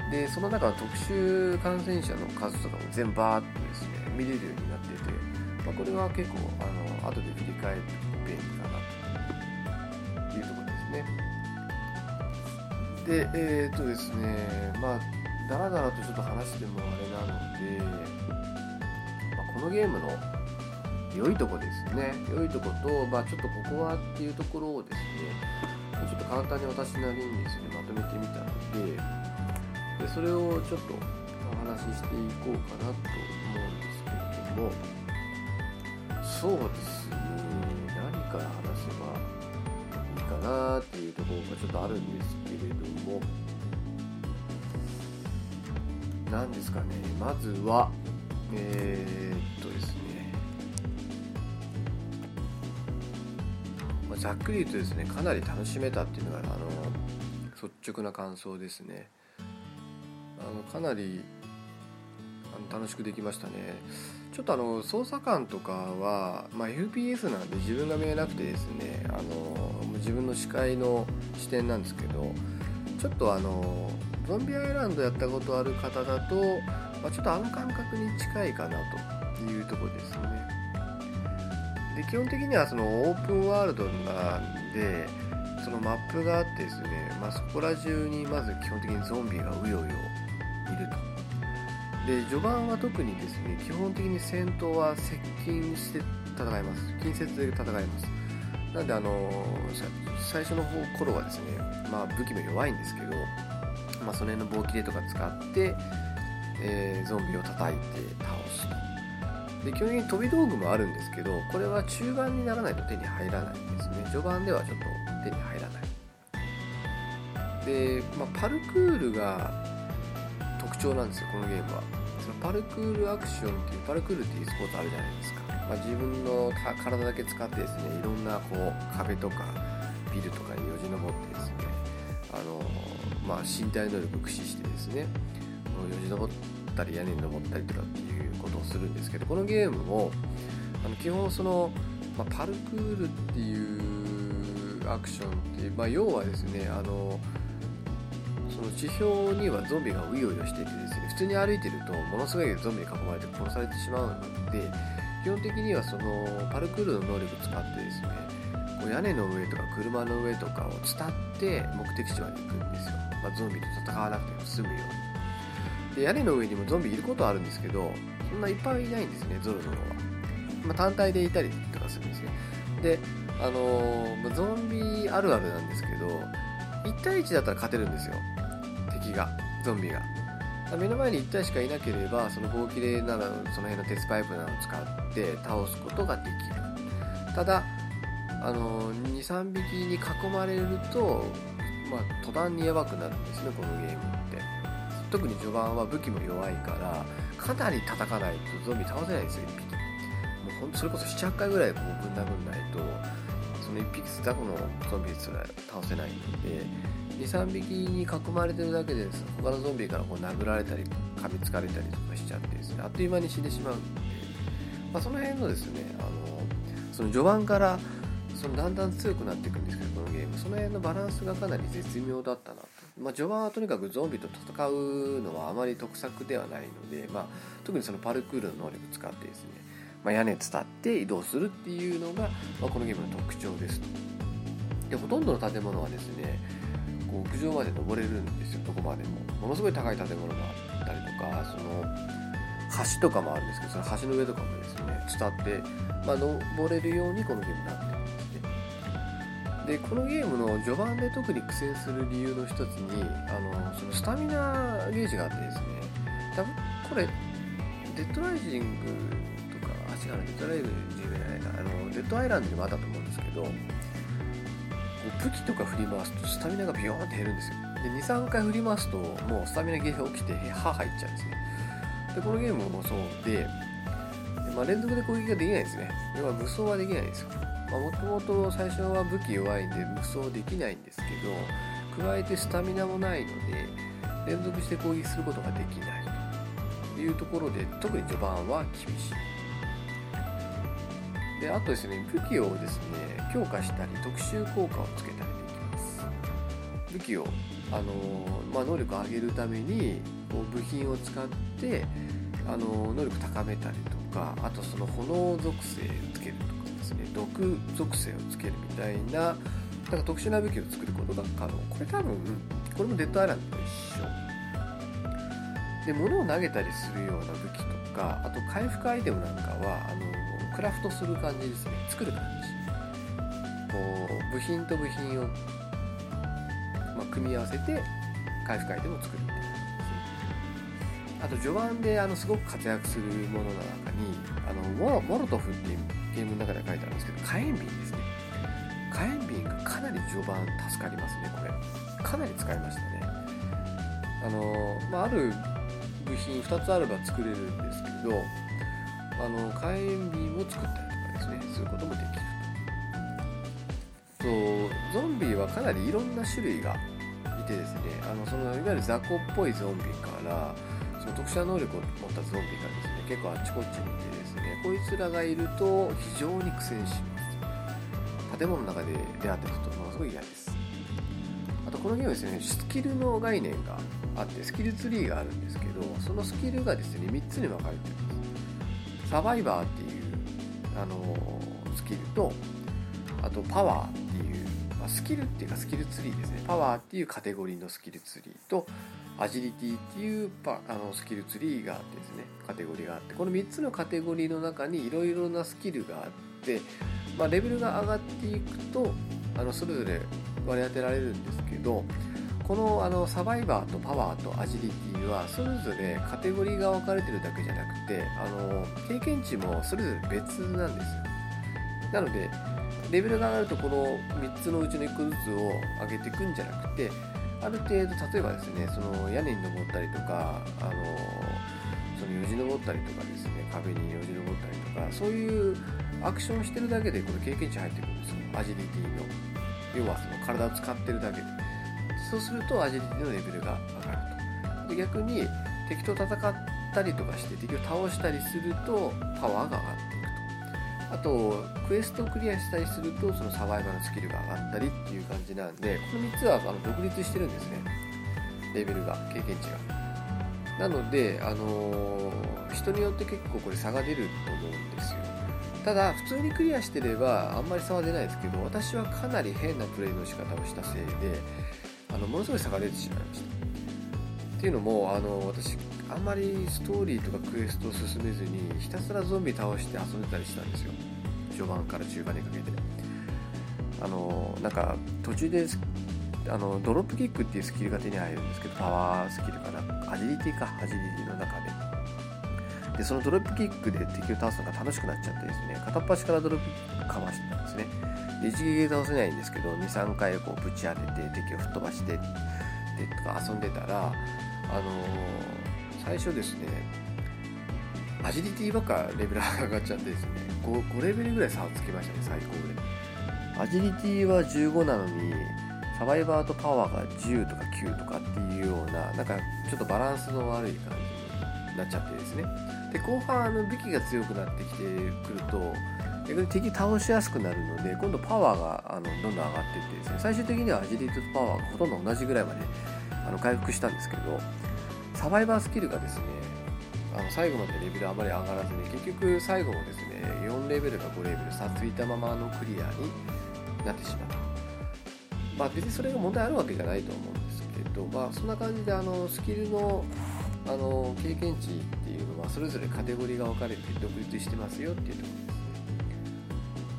でその中の特殊感染者の数とかも全部バーっとですね見れるように、まあ、これは結構あの後で振り返ると便利かなというところですね。でえっ、とですねまあだらだらとちょっと話してもあれなので、まあ、このゲームの良いとこですね。良いとこと、まあ、ちょっとここはっていうところをですねちょっと簡単に私なりにですねまとめてみたのででそれをちょっとお話ししていこうかなと思うんですけれどもそうですね。何から話せばいいか？なっていうところがちょっとあるんですけれども。何ですかね。まずはえー、っとですね、まあ、ざっくり言うとですねかなり楽しめたっていうのがあの率直な感想ですね。あのかなりあの楽しくできましたね。ちょっとあの捜査官とかは、まあ、FPS なんで自分が見えなくてですねあの自分の視界の視点なんですけどちょっとあのゾンビアイランドやったことある方だと、まあ、ちょっとあの感覚に近いかなというところですね。で基本的にはそのオープンワールドなんでそのマップがあってですね、まあ、そこら中にまず基本的にゾンビがうようよいると。で序盤は特にですね基本的に戦闘は接近して戦います。近接で戦います。なんであの最初の頃はですね、まあ、武器も弱いんですけど、まあ、その辺の棒切れとか使って、えー、ゾンビを叩いて倒すと。で基本的に飛び道具もあるんですけどこれは中盤にならないと手に入らないですね。序盤ではちょっと手に入らない。で、まあ、パルクールが特徴なんですよこのゲームは。そのパルクールアクションっていうパルクールっていうスポーツあるじゃないですか。まあ、自分の体だけ使ってですねいろんなこう壁とかビルとかによじ登ってですねあの、まあ、身体能力を駆使してですねよじ登ったり屋根に登ったりとかっていうことをするんですけどこのゲームもあの基本その、まあ、パルクールっていうアクションっていう、まあ、要はですねあのその地表にはゾンビがうようよしていてですね普通に歩いてるとものすごいゾンビに囲まれて殺されてしまうので基本的にはそのパルクールの能力を使ってですねこう屋根の上とか車の上とかを伝って目的地まで行くんですよ、まあ、ゾンビと戦わなくても済むように。で屋根の上にもゾンビいることはあるんですけどそんないっぱいいないんですねゾロゾロは、まあ、単体でいたりとかするんですね。であのー、ゾンビあるあるなんですけど1対1だったら勝てるんですよ。敵がゾンビが。目の前に1体しかいなければその棒切れならその辺の鉄パイプなどを使って倒すことができる。ただあの23匹に囲まれると、まあ、途端にやばくなるんですねこのゲームって。特に序盤は武器も弱いからかなり叩かないとゾンビ倒せないんですよ1匹。もうほんそれこそ78回ぐらいこうぶん殴んないとその1匹雑魚のゾンビすら倒せないので23匹に囲まれてるだけで他のゾンビからこう殴られたり噛みつかれたりとかしちゃってですねあっという間に死んでしまう。んで、まあ、その辺のですねあのその序盤からそのだんだん強くなっていくんですけどこのゲーム。その辺のバランスがかなり絶妙だったな。と、まあ、序盤はとにかくゾンビと戦うのはあまり得策ではないので、まあ、特にそのパルクールの能力を使ってですね、まあ、屋根伝って移動するっていうのが、ま、このゲームの特徴です。とでほとんどの建物はですねこう屋上まで登れるんですよどこまでも。ものすごい高い建物があったりとかその橋とかもあるんですけどその橋の上とかもですね伝って、まあ、登れるようにこのゲームになってるんですね。でこのゲームの序盤で特に苦戦する理由の一つにあのそのスタミナゲージがあってですね多分これデッドライジングとかあ違うデッドライジングじゃないなあのデッドアイランドにもあったと思うんですけど武器とか振り回すとスタミナがビヨーンって減るんですよ。で23回振り回すともうスタミナゲージ起きて歯入っちゃうんですねでこのゲームもそうで、まあ、連続で攻撃ができないですね。要は武装はできないんですよ。もともと最初は武器弱いんで武装できないんですけど加えてスタミナもないので連続して攻撃することができないというところで特に序盤は厳しい。であとですね武器をですね強化したり特殊効果をつけたりできます。武器をあの、まあ、能力を上げるためにこう部品を使ってあの能力高めたりとかあとその炎属性をつけるとかですね毒属性をつけるみたいななんか特殊な武器を作ることが可能。これ多分これもデッドアイランドと一緒。で物を投げたりするような武器とかあと回復アイテムなんかはあのクラフトする感じですね。作る感じこう部品と部品を、まあ、組み合わせて回復アイテムを作るみたいな感じですね。あと序盤であのすごく活躍するものの中にあのモロモロトフっていうゲームの中で書いてあるんですけど火炎瓶ですね。火炎瓶がかなり序盤助かりますねこれ。かなり使いましたね。あの、まあ、ある部品2つあれば作れるんですけどあの火炎瓶を作ったりとかですねすることもできる。とゾンビはかなりいろんな種類がいてですねあのそのいわゆる雑魚っぽいゾンビからその特殊な能力を持ったゾンビがですね結構あっちこっちにいてですねこいつらがいると非常に苦戦します建物の中で出会った人とものすごい嫌です。あとこのゲームですねスキルの概念があってスキルツリーがあるんですけどそのスキルがですね3つに分かれてる。サバイバーっていう、あのスキルとあとパワーっていう、まあ、スキルっていうかスキルツリーですね。パワーっていうカテゴリーのスキルツリーとアジリティっていうパあのスキルツリーがあってですね。カテゴリーがあって。この3つのカテゴリーの中にいろいろなスキルがあって、まあ、レベルが上がっていくとあのそれぞれ割り当てられるんですけどこのあのサバイバーとパワーとアジリティはそれぞれカテゴリーが分かれてるだけじゃなくてあの経験値もそれぞれ別なんですよ。なのでレベルが上がるとこの3つのうちの1個ずつを上げていくんじゃなくてある程度例えばですねその屋根に登ったりとかあのそのよじ登ったりとかですね壁によじ登ったりとかそういうアクションしてるだけでこの経験値入ってくるんですよ。アジリティの要はその体を使ってるだけ。でそうするとアジリティのレベルが上がると。で逆に敵と戦ったりとかして敵を倒したりするとパワーが上がっていくと。あとクエストをクリアしたりするとそのサバイバルのスキルが上がったりっていう感じなんでこの3つはあの独立してるんですね。レベルが経験値が。なので、あのー、人によって結構これ差が出ると思うんですよ。ただ普通にクリアしてればあんまり差は出ないですけど私はかなり変なプレイの仕方をしたせいであのものすごい差が出てしまいました。っていうのもあの私あんまりストーリーとかクエストを進めずにひたすらゾンビ倒して遊んでたりしたんですよ。序盤から中盤にかけて。あのなんか途中であのドロップキックっていうスキルが手に入るんですけどパワースキルかな。アジリティかアジリティの中で。でそのドロップキックで敵を倒すのが楽しくなっちゃってですね片っ端からドロップキックかましてたんですね。で一撃で倒せないんですけど23回こうぶち当てて敵を吹っ飛ばしてでとか遊んでたらあのー、最初ですねアジリティばっかレベル上がっちゃってですね 5, 5レベルぐらい差をつけましたね最高で。アジリティは15なのにサバイバーとパワーが10とか9とかっていうようななんかちょっとバランスの悪い感じになっちゃってですね。で後半あの武器が強くなってきてくると逆に敵倒しやすくなるので今度パワーがあのどんどん上がっていってですね最終的にはアジリティとパワーがほとんど同じぐらいまであの回復したんですけどサバイバースキルがですねあの最後までレベルあまり上がらずに結局最後もですね4レベルか5レベル差ついたままのクリアになってしまったまあ別にそれが問題あるわけじゃないと思うんですけど、まあそんな感じであのスキルのあの経験値っていうのはそれぞれカテゴリーが分かれて独立してますよっていうところ。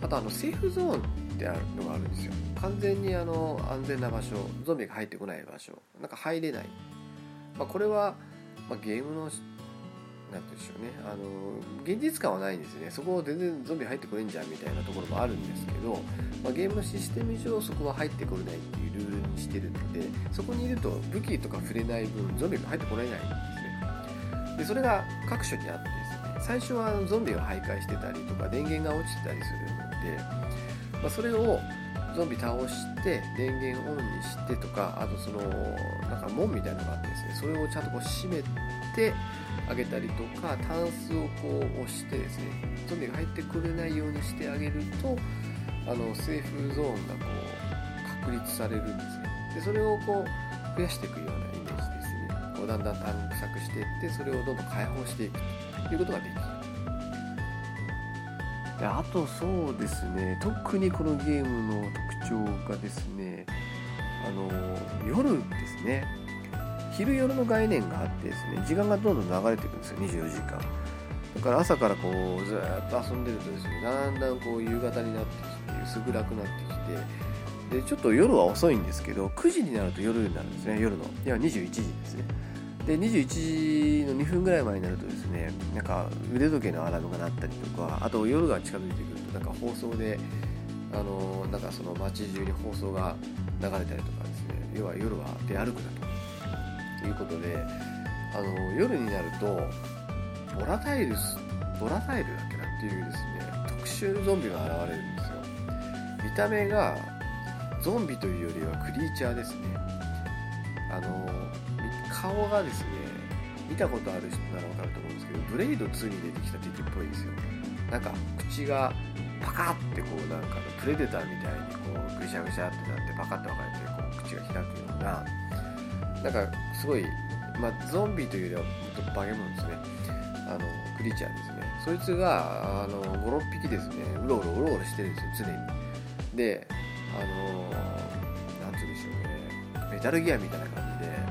あとあのセーフゾーンってあるのがあるんですよ。完全にあの安全な場所、ゾンビが入ってこない場所、なんか入れない。まあ、これは、まあ、ゲームのなんてうんでしょうね。あの現実感はないんですね。そこ全然ゾンビ入ってこれんじゃんみたいなところもあるんですけど、まあ、ゲームのシステム上そこは入ってこれないっていうルールにしてるのでそこにいると武器とか触れない分ゾンビが入ってこれないんですねでそれが各所にあってですね。最初はゾンビが徘徊してたりとか電源が落ちてたりする。で、まあ、それをゾンビ倒して電源オンにしてとかあとそのなんか門みたいなのがあってですねそれをちゃんとこう閉めてあげたりとかタンスをこう押してですねゾンビが入ってくれないようにしてあげるとあのセーフゾーンがこう確立されるんですね。でそれをこう増やしていくようなイメージですね。こうだんだん探索していってそれをどんどん解放していくということができる。であとそうですね特にこのゲームの特徴がですねあの夜ですね。昼夜の概念があってですね時間がどんどん流れていくんですよ24時間。だから朝からこうずっと遊んでるとですねだんだんこう夕方になってきて薄暗くなってきてでちょっと夜は遅いんですけど9時になると夜になるんですね夜の。いや21時ですね。で21時の2分ぐらい前になるとですねなんか腕時計のアラームが鳴ったりとかあと夜が近づいてくるとなんか放送であのなんかその街中に放送が流れたりとかですね要は夜は出歩くなと。いうことであの夜になるとボラタイルスボラタイルだっけなっていうですね特殊ゾンビが現れるんですよ。見た目がゾンビというよりはクリーチャーですね。あの顔がですね見たことある人ならわかると思うんですけどブレイド2に出てきた敵っぽいですよなんか口がパカってこうなんかプレデターみたいにこうぐしゃぐしゃってなってパカッと分かれてこう口が開くようななんかすごい、まあ、ゾンビというよりはもっと化け物ですね。あのクリーチャーですね。そいつがあの56匹ですね。うろうろうろうろしてるんですよ常に。であのなんて言うんでしょうね。メタルギアみたいな感じで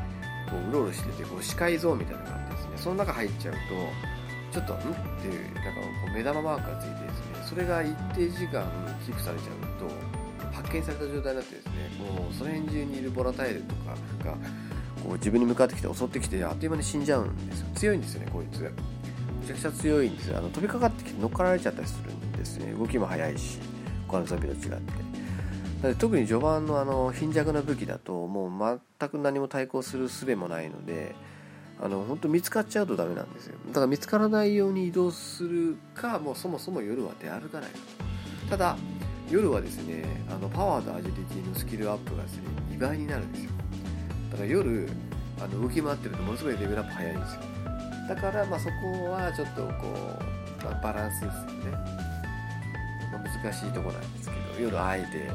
こううろうろしててこう視界ゾーンみたいな感じですねその中入っちゃうとちょっとん？っていうなんかこう目玉マークがついてですねそれが一定時間キープされちゃうと発見された状態になってですねもうその辺中にいるボラタイルとかがこう自分に向かってきて襲ってきてあっという間に死んじゃうんですよ。強いんですよねこいつ。めちゃくちゃ強いんですよ。あの飛びかかってきて乗っかられちゃったりするんですね。動きも速いし他のゾンビと違って。なので特に序盤のあの貧弱な武器だともう全く何も対抗する術もないのであの本当見つかっちゃうとダメなんですよ。だから見つからないように移動するかもうそもそも夜は出歩かないただ夜はですねあのパワーとアジリティのスキルアップがですね2倍になるんですよ。だから夜あの動き回ってるとものすごいレベルアップ早いんですよ。だからまあそこはちょっとこう、まあ、バランスですよね、まあ、難しいとこなんですけど夜あえて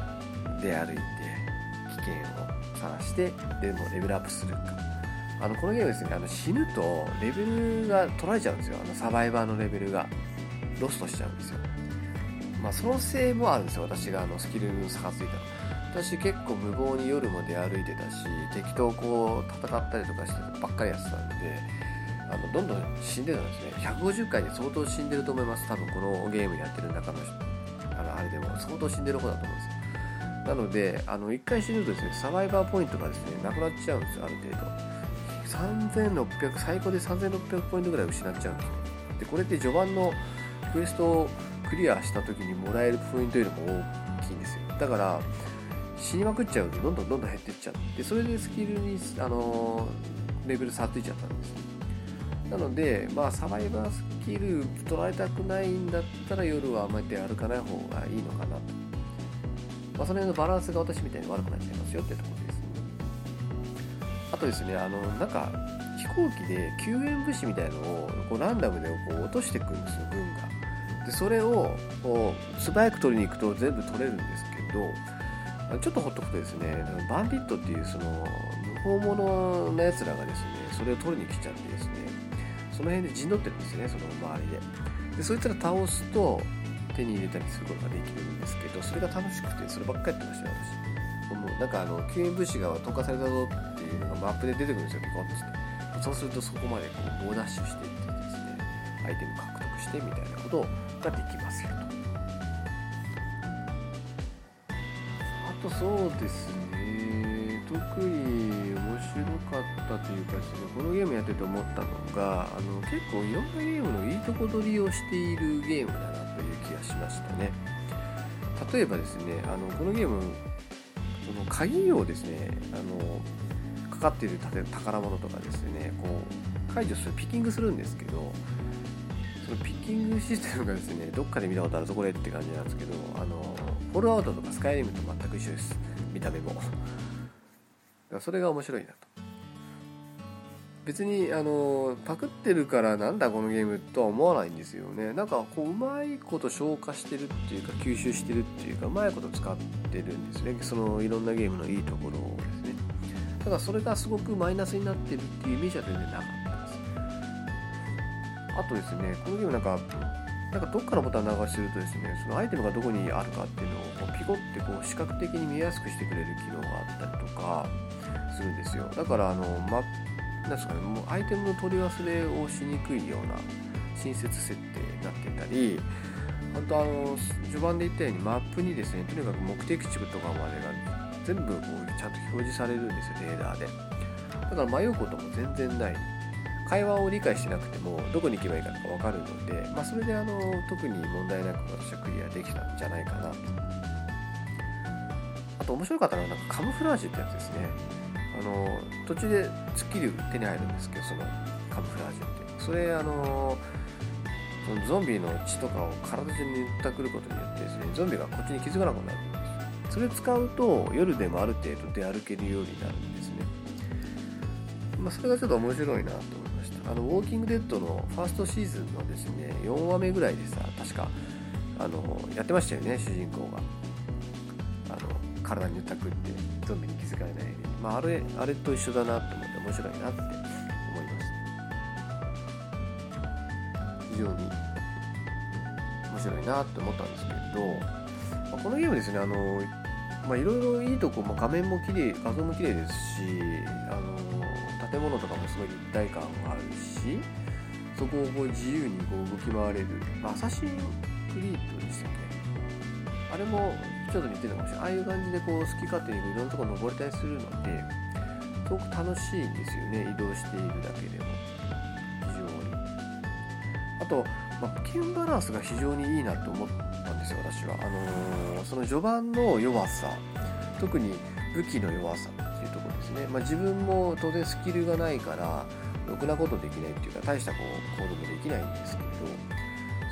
出歩いて危険を探してでもレベルアップするか。あのこのゲームですねあの死ぬとレベルが取られちゃうんですよ。あのサバイバーのレベルが。ロストしちゃうんですよ。まあそのせいもあるんですよ。私があのスキルに差がついたの。私結構無謀に夜まで歩いてたし敵とこう戦ったりとかしてばっかりやってたんであのどんどん死んでたんですね。150回で相当死んでると思います。多分このゲームやってる中のあのあれでも。相当死んでる方だと思うんです。なのであの1回死ぬとですねサバイバーポイントがですねなくなっちゃうんですよある程度。3600最高で3600ポイントぐらい失っちゃうんですよ。でこれって序盤のクエストをクリアした時にもらえるポイントよりも大きいんですよ。だから死にまくっちゃうとどんどんどんどん減っていっちゃってそれでスキルに、あのレベル差ついちゃったんです。なのでまあサバイバースキル取られたくないんだったら夜はあまり歩かない方がいいのかなと、まあ、その辺のバランスが私みたいに悪くなっちゃいますよってところですあとですねあのなんか飛行機で救援物資みたいのをこうランダムでこう落としていくんですよ軍が。でそれをこう素早く取りに行くと全部取れるんですけどちょっとほっとくとですねバンディットっていうその無法者のやつらがですねそれを取りに来ちゃってですねその辺で陣取ってるんですねその周りで。でそいつら倒すと手に入れたりすることができるんですけどそれが楽しくてそればっかりやってましたよ私。もうなんかあの救援物資が投下されたぞっていうのがマップで出てくるんですよピコッつってそうするとそこまでこう猛ダッシュしていってですねアイテム獲得してみたいなことができますよと。あとそうですね特に面白かったというかですねこのゲームやってて思ったのがあの結構いろんなゲームのいいとこ取りをしているゲームなという気がしましたね。例えばですねあのこのゲームその鍵をですねあのかかっている宝物とかですねこう解除するピッキングするんですけどそのピッキングシステムがですねどっかで見たことあるぞこれって感じなんですけどあのフォールアウトとかスカイリムと全く一緒です。見た目も。だからそれが面白いなと。別にあのパクってるからなんだこのゲームとは思わないんですよね。なんかこううまいこと消化してるっていうか吸収してるっていうかうまいこと使ってるんですね。そのいろんなゲームのいいところをですね。ただそれがすごくマイナスになってるっていうイメージは全然なかったですあとですねこのゲームなんかなんかどっかのボタン流してるとですねそのアイテムがどこにあるかっていうのをこうピコってこう視覚的に見やすくしてくれる機能があったりとかするんですよ。だからあのマッなんですかねもうアイテムの取り忘れをしにくいような親切設定になってたりあとあの序盤で言ったようにマップにですねとにかく目的地とかまでが全部こうちゃんと表示されるんですよレーダーで。だから迷うことも全然ない。会話を理解してなくてもどこに行けばいいかとか分かるので、まあ、それであの特に問題なく私はクリアできたんじゃないかなと。あと面白かったのはなんかカムフラージュってやつですね。あの途中でスッキリ手に入るんですけどそのカムフラージュって。それあのそのゾンビの血とかを体中に塗ったくることによってですねゾンビがこっちに気づかなくなるんですそれ使うと夜でもある程度出歩けるようになるんですね。まあそれがちょっと面白いなと思いました。あのウォーキングデッドのファーストシーズンのですね4話目ぐらいでさ確かあのやってましたよね主人公が。体にたくってゾンビに気づかれないように。まあ、あれあれと一緒だなと思って面白いなって思います非常に面白いなって思ったんですけど、まあ、このゲームですねあのまあいろいろいいとこ、まあ、画面も綺麗画像も綺麗ですしあの建物とかもすごい立体感があるしそこをこう自由にこう動き回れる、まあ、アサシンクリートでしたっけ？あれもちょっと似てるかもしれない。ああいう感じでこう好き勝手にいろんなとこ登れたりするのですごく楽しいんですよね。移動しているだけでも。非常に。あと、まあ、ゲームバランスが非常にいいなと思ったんですよ私は。あのー、その序盤の弱さ。特に武器の弱さっていうところですね、まあ、自分も当然スキルがないからろくなことできないっていうか大したこう行動もできないんですけど。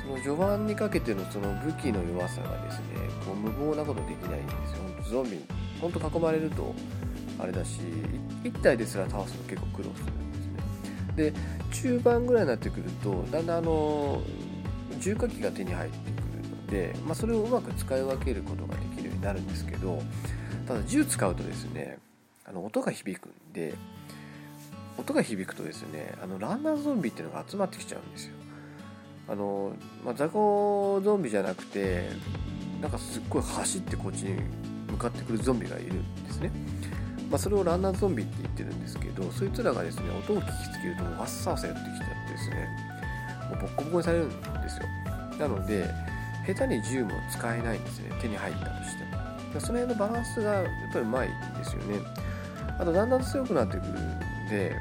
その序盤にかけてのその武器の弱さがですねこう無謀なことできないんですよ。本当ゾンビに本当囲まれるとあれだし1体ですら倒すの結構苦労するんですね。で中盤ぐらいになってくるとだんだんあの重火器が手に入ってくるので、まあ、それをうまく使い分けることができるようになるんですけどただ銃使うとですねあの音が響くんで音が響くとですねあのランナーゾンビっていうのが集まってきちゃうんですよ。あの、まあ、雑魚ゾンビじゃなくてなんかすっごい走ってこっちに向かってくるゾンビがいるんですね、まあ、それをランナーゾンビって言ってるんですけどそいつらがですね音を聞きつけるとわっさわさ寄ってきちゃってですねもうボッコボコにされるんですよ。なので下手に銃も使えないんですね手に入ったとしても。その辺のバランスがやっぱりうまいですよね。あとだんだん強くなってくるんで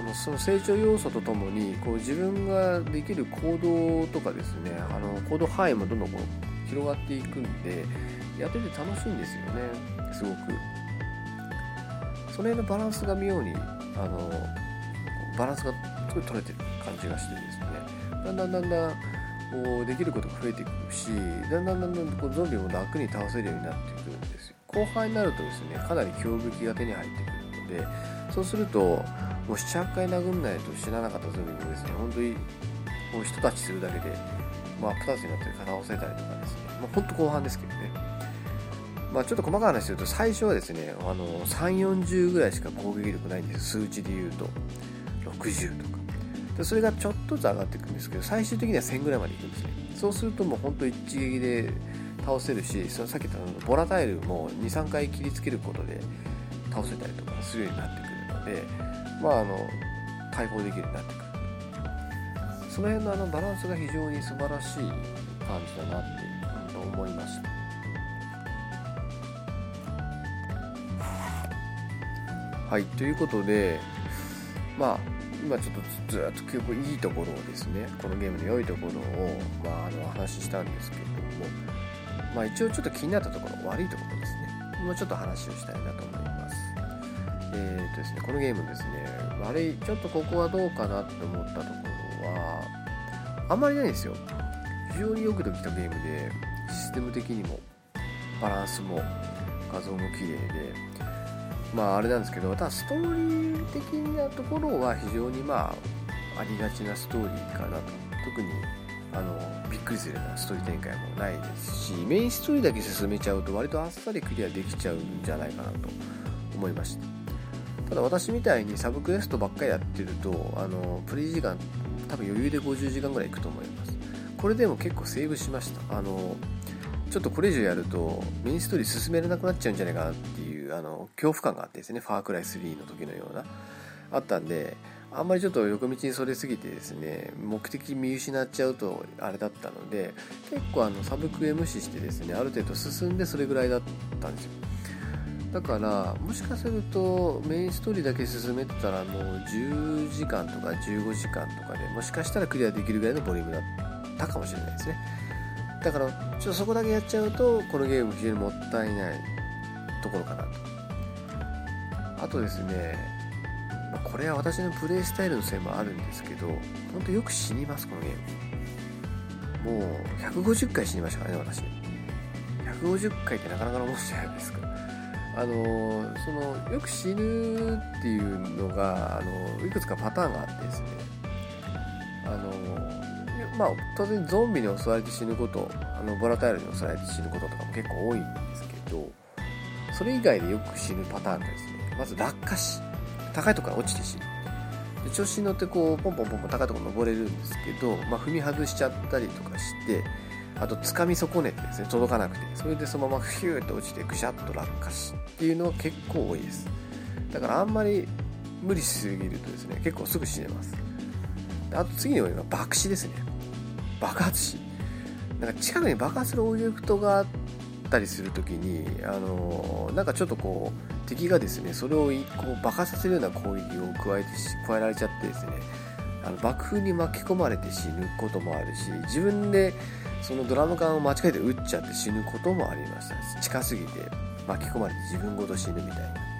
あのその成長要素とともにこう自分ができる行動とかですねあの行動範囲もどんどんこう広がっていくんでやってて楽しいんですよねすごく。その辺のバランスが妙にあのバランスが取れてる感じがしてですね。だんだんだんだんこうできることが増えていくしだんだんだんだんこうゾンビも楽に倒せるようになってくるんですよ。後半になるとですねかなり強武器が手に入ってくるのでそうするともう78回殴んないと死ななかったゾンビもですね本当にもう一立ちするだけで、まあ、2つになって倒せたりとかですね、まあ、本当後半ですけどね。まあ、ちょっと細かい話すると最初はですねあの3 4 0ぐらいしか攻撃力ないんです数値で言うと。60とか。でそれがちょっとずつ上がっていくんですけど最終的には1000ぐらいまでいくんですね。そうするともう本当一撃で倒せるしそのさっき言ったボラタイルも23回切りつけることで倒せたりとかするようになってくるのでまああの解放できるようになってくるその辺のあのバランスが非常に素晴らしい感じだなって思いました。はいということでまあ今ちょっとずっと結構いいところをですねこのゲームの良いところを、まあ、あのお話ししたんですけれども、まあ、一応ちょっと気になったところ悪いところですね。もうちょっと話をしたいなと思います。えーとですねこのゲームですね悪いちょっとここはどうかなって思ったところはあんまりないんですよ。非常によくできたゲームでシステム的にもバランスも画像も綺麗でまああれなんですけどただストーリー的なところは非常にまあありがちなストーリーかなと。特にあのびっくりするようなストーリー展開もないですしメインストーリーだけ進めちゃうと割とあっさりクリアできちゃうんじゃないかなと思いました。ただ私みたいにサブクエストばっかりやってるとあのプレイ時間多分余裕で50時間ぐらいいくと思います。これでも結構セーブしました。あのちょっとこれ以上やるとメインストーリー進めれなくなっちゃうんじゃないかなっていうあの恐怖感があってですねファークライ3の時のような。あったんであんまりちょっと横道にそれすぎてですね目的見失っちゃうとあれだったので結構あのサブクエ無視してですねある程度進んでそれぐらいだったんですよ。だからもしかするとメインストーリーだけ進めてたらもう10時間とか15時間とかでもしかしたらクリアできるぐらいのボリュームだったかもしれないですね。だからちょっとそこだけやっちゃうとこのゲーム非常にもったいないところかなと。あとですねこれは私のプレイスタイルのせいもあるんですけど本当よく死にますこのゲーム。もう150回死にましたからね私。150回ってなかなかのもんじゃないですか。あのそのよく死ぬっていうのがあのいくつかパターンがあってですね。あのまあ当然ゾンビに襲われて死ぬことあのボラタイルに襲われて死ぬこととかも結構多いんですけどそれ以外でよく死ぬパターンがですねまず落下死高いとこから落ちて死ぬ。で調子に乗ってこうポンポンポンポン高いところ登れるんですけど、まあ、踏み外しちゃったりとかしてあと掴み損ねてですね届かなくてそれでそのままヒューッと落ちてぐしゃっと落下しっていうのは結構多いです。だからあんまり無理しすぎるとですね結構すぐ死ねます。あと次に多いのが爆死ですね。爆発死。なんか近くに爆発するオブジェクトがあったりする時にあのなんかちょっとこう敵がですねそれをこう爆発させるような攻撃を加えて加えられちゃってですねあの爆風に巻き込まれて死ぬこともあるし自分でそのドラム缶を間違えて撃っちゃって死ぬこともありました近すぎて巻き込まれて自分ごと死ぬみたいな。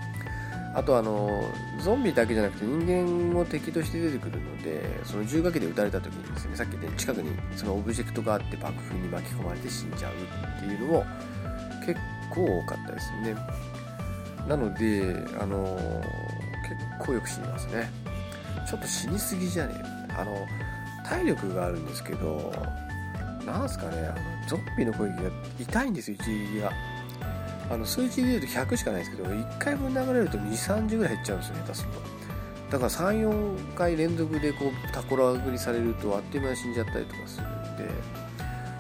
あとあのゾンビだけじゃなくて人間も敵として出てくるのでその銃火器で撃たれた時にですねさっき言った近くにそのオブジェクトがあって爆風に巻き込まれて死んじゃうっていうのも結構多かったですね。なのであの結構よく死にますね。ちょっと死にすぎじゃねえ。あの体力があるんですけどなんすかねあのゾンビの攻撃が痛いんですよ一撃があの数値で言うと100しかないですけど1回分流れると230ぐらい減っちゃうんですよ下手すると。だから34回連続でこうタコラグりされるとあっという間に死んじゃったりとかするんで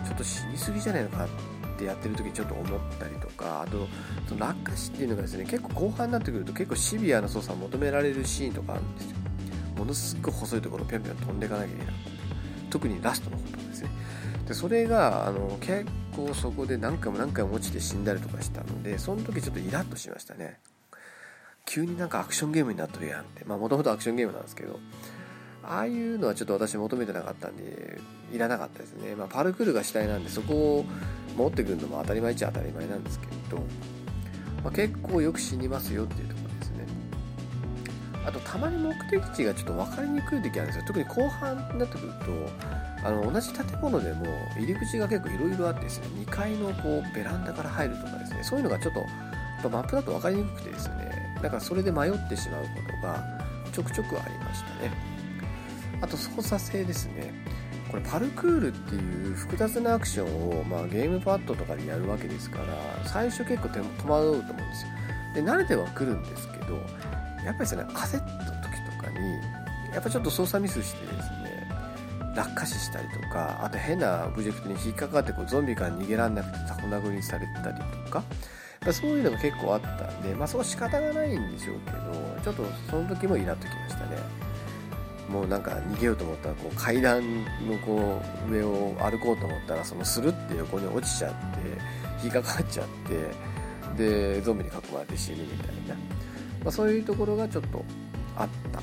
ちょっと死にすぎじゃないのかなってやってる時ちょっと思ったりとかあとその落下死っていうのがですね結構後半になってくると結構シビアな操作を求められるシーンとかあるんですよ。ものすごい細いところをぴょんぴょん飛んでいかなきゃいけない。特にラストの方とかですね。でそれがあの結構そこで何回も何回も落ちて死んだりとかしたのでその時ちょっとイラッとしましたね。急になんかアクションゲームになってるやんって。まあもともとアクションゲームなんですけど。ああいうのはちょっと私求めてなかったんでいらなかったですね、まあ、パルクールが主体なんでそこを持ってくるのも当たり前っちゃ当たり前なんですけど、まあ、結構よく死にますよっていうとこあとたまに目的地がちょっと分かりにくい時あるんですよ。特に後半になってくるとあの同じ建物でも入り口が結構いろいろあってですね2階のこうベランダから入るとかですねそういうのがちょっとやっぱマップだと分かりにくくてですねだからそれで迷ってしまうことがちょくちょくありましたね。あと操作性ですね。これパルクールっていう複雑なアクションを、まあ、ゲームパッドとかでやるわけですから最初結構戸惑うと思うんですよ。で慣れてはくるんですけどやっぱりですね焦った時とかにやっぱちょっと操作ミスしてですね落下死したりとかあと変なオブジェクトに引っかかってこうゾンビから逃げられなくてタコ殴りにされたりとかそういうのが結構あったんでまあそこ仕方がないんでしょうけどちょっとその時もイラっときましたね。もうなんか逃げようと思ったらこう階段のこう上を歩こうと思ったらそのスルって横に落ちちゃって引っかかっちゃってでゾンビに囲まれて死ぬみたいな、まあ、そういうところがちょっとあった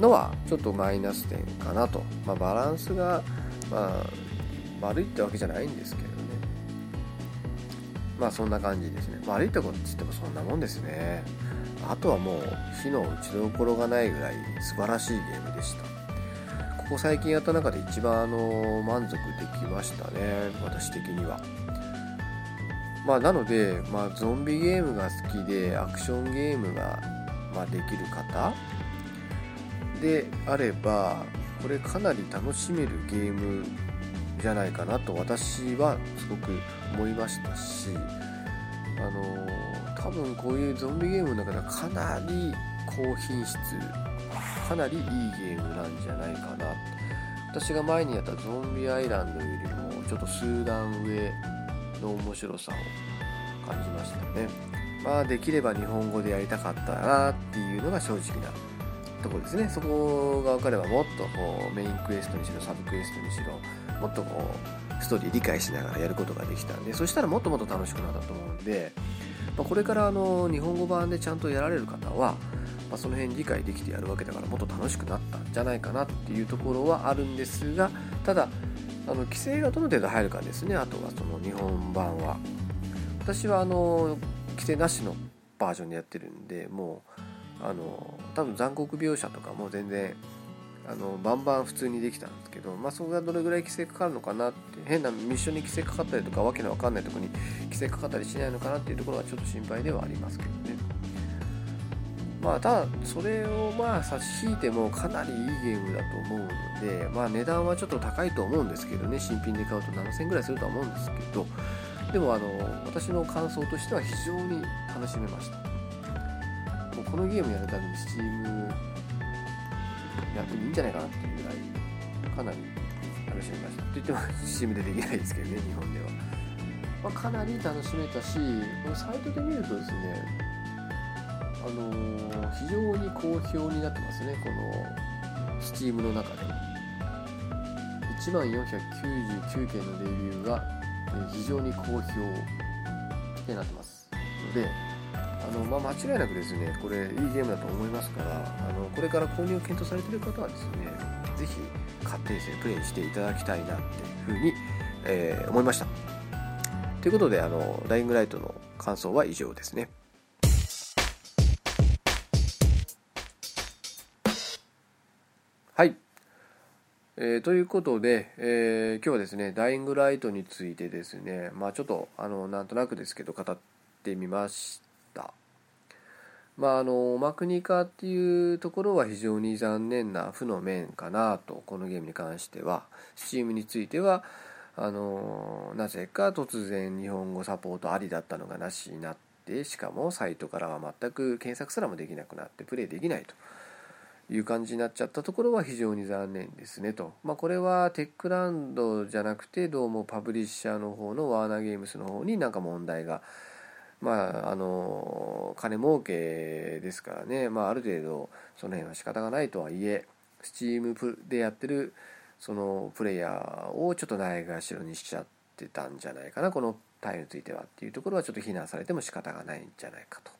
のはちょっとマイナス点かなと、まあ、バランスが、まあ、悪いってわけじゃないんですけどね。まあそんな感じですね。悪いところって言ってもそんなもんですね。あとはもう火の打ちどころがないぐらい素晴らしいゲームでした。ここ最近やった中で一番あの満足できましたね。私的には。まあなので、まあ、ゾンビゲームが好きでアクションゲームが、まあ、できる方。であればこれかなり楽しめるゲームじゃないかなと私はすごく思いましたしあの多分こういうゾンビゲームの中ではかなり高品質かなりいいゲームなんじゃないかな。私が前にやったゾンビアイランドよりもちょっと数段上の面白さを感じましたね。まあできれば日本語でやりたかったなっていうのが正直なところですね。そこが分かればもっとこうメインクエストにしろサブクエストにしろもっとこうストーリー理解しながらやることができたんでそしたらもっともっと楽しくなったと思うんで、まあ、これからあの日本語版でちゃんとやられる方は、まあ、その辺理解できてやるわけだからもっと楽しくなったんじゃないかなっていうところはあるんですがただあの規制がどの程度入るかですね。あとはその日本版は。私はあの規制なしのバージョンでやってるんでもうあの多分残酷描写とかも全然あのバンバン普通にできたんですけど、まあ、そこがどれぐらい規制かかるのかなって変なミッションに規制かかったりとかわけのわかんないとこに規制かかったりしないのかなっていうところはちょっと心配ではありますけどね。まあただそれをまあ差し引いてもかなりいいゲームだと思うのでまあ値段はちょっと高いと思うんですけどね。新品で買うと7000ぐらいするとは思うんですけどでもあの私の感想としては非常に楽しめました。もうこのゲームやるために Steam やってもいいんじゃないかなっていうぐらいかなり楽しみました。と言っても Steam でできないですけどね日本では、まあ、かなり楽しめたしこのサイトで見るとですねあの、非常に好評になってますねこの Steam の中で。1万499件のレビューが非常に好評ってなってます。のであの、まあ、間違いなくですねこれいいゲームだと思いますからあのこれから購入を検討されてる方はですね是非買ってですねプレイしていただきたいなっていうふうに、えー、思いました。ということであのダイイングライトの感想は以上ですね。はい。えー、ということで、えー、今日はですね、ダイイングライトについてですね、まあちょっと、あの、なんとなくですけど、語ってみました。まあ、あのマクニカっていうところは非常に残念な負の面かなとこのゲームに関しては。Steam についてはあのなぜか突然日本語サポートありだったのがなしになってしかもサイトからは全く検索すらもできなくなってプレイできないと。いう感じになっちゃったところは非常に残念ですねと。まあ、これはテックランドじゃなくてどうもパブリッシャーの方のワーナーゲームスの方になんか問題がまああの金儲けですからね、まあ、ある程度その辺は仕方がないとはいえ Steam でやってるそのプレイヤーをちょっとないがしろにしちゃってたんじゃないかなこの対応についてはっていうところはちょっと非難されても仕方がないんじゃないかと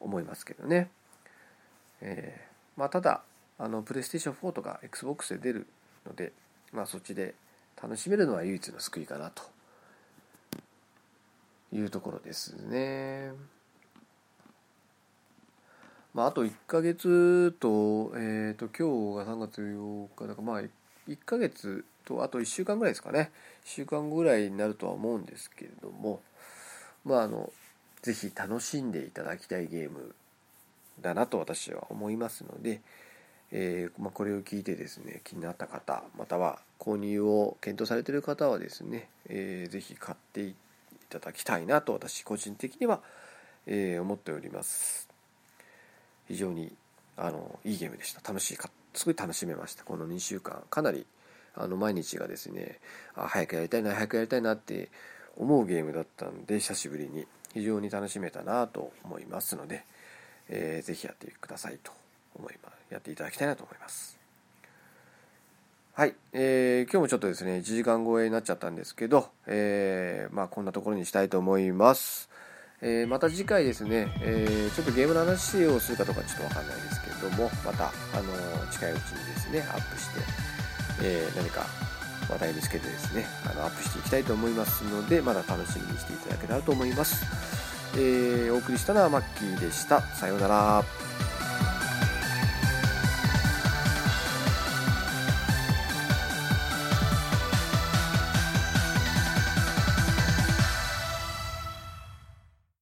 思いますけどね。えー、まあ、ただあのプレイステーション4とか XBOX で出るので、まあ、そっちで楽しめるのは唯一の救いかなというところですね。まあ、あと1ヶ月と、えっ、ー、と、今日が3月8日だから、まあ、1ヶ月と、あと1週間ぐらいですかね。1週間ぐらいになるとは思うんですけれども、まあ、あの、ぜひ楽しんでいただきたいゲームだなと私は思いますので、えー、まあ、これを聞いてですね、気になった方、または購入を検討されてる方はですね、えー、ぜひ買っていただきたいなと私個人的には、えー、思っております。非常にあのいいゲームでした楽しいかすごい楽しめましたこの2週間かなりあの毎日がですねあ早くやりたいな早くやりたいなって思うゲームだったんで久しぶりに非常に楽しめたなと思いますので、えー、ぜひやってくださいと思いますやっていただきたいなと思います。はい、えー、今日もちょっとですね1時間超えになっちゃったんですけど、えー、まあこんなところにしたいと思います。えー、また次回ですね、えー、ちょっとゲームの話をするかどうかちょっとわかんないですけれども、また、あのー、近いうちにですね、アップして、え何か話題見つけてですね、あのアップしていきたいと思いますので、まだ楽しみにしていただけたらと思います。えお送りしたのはマッキーでした。さようなら。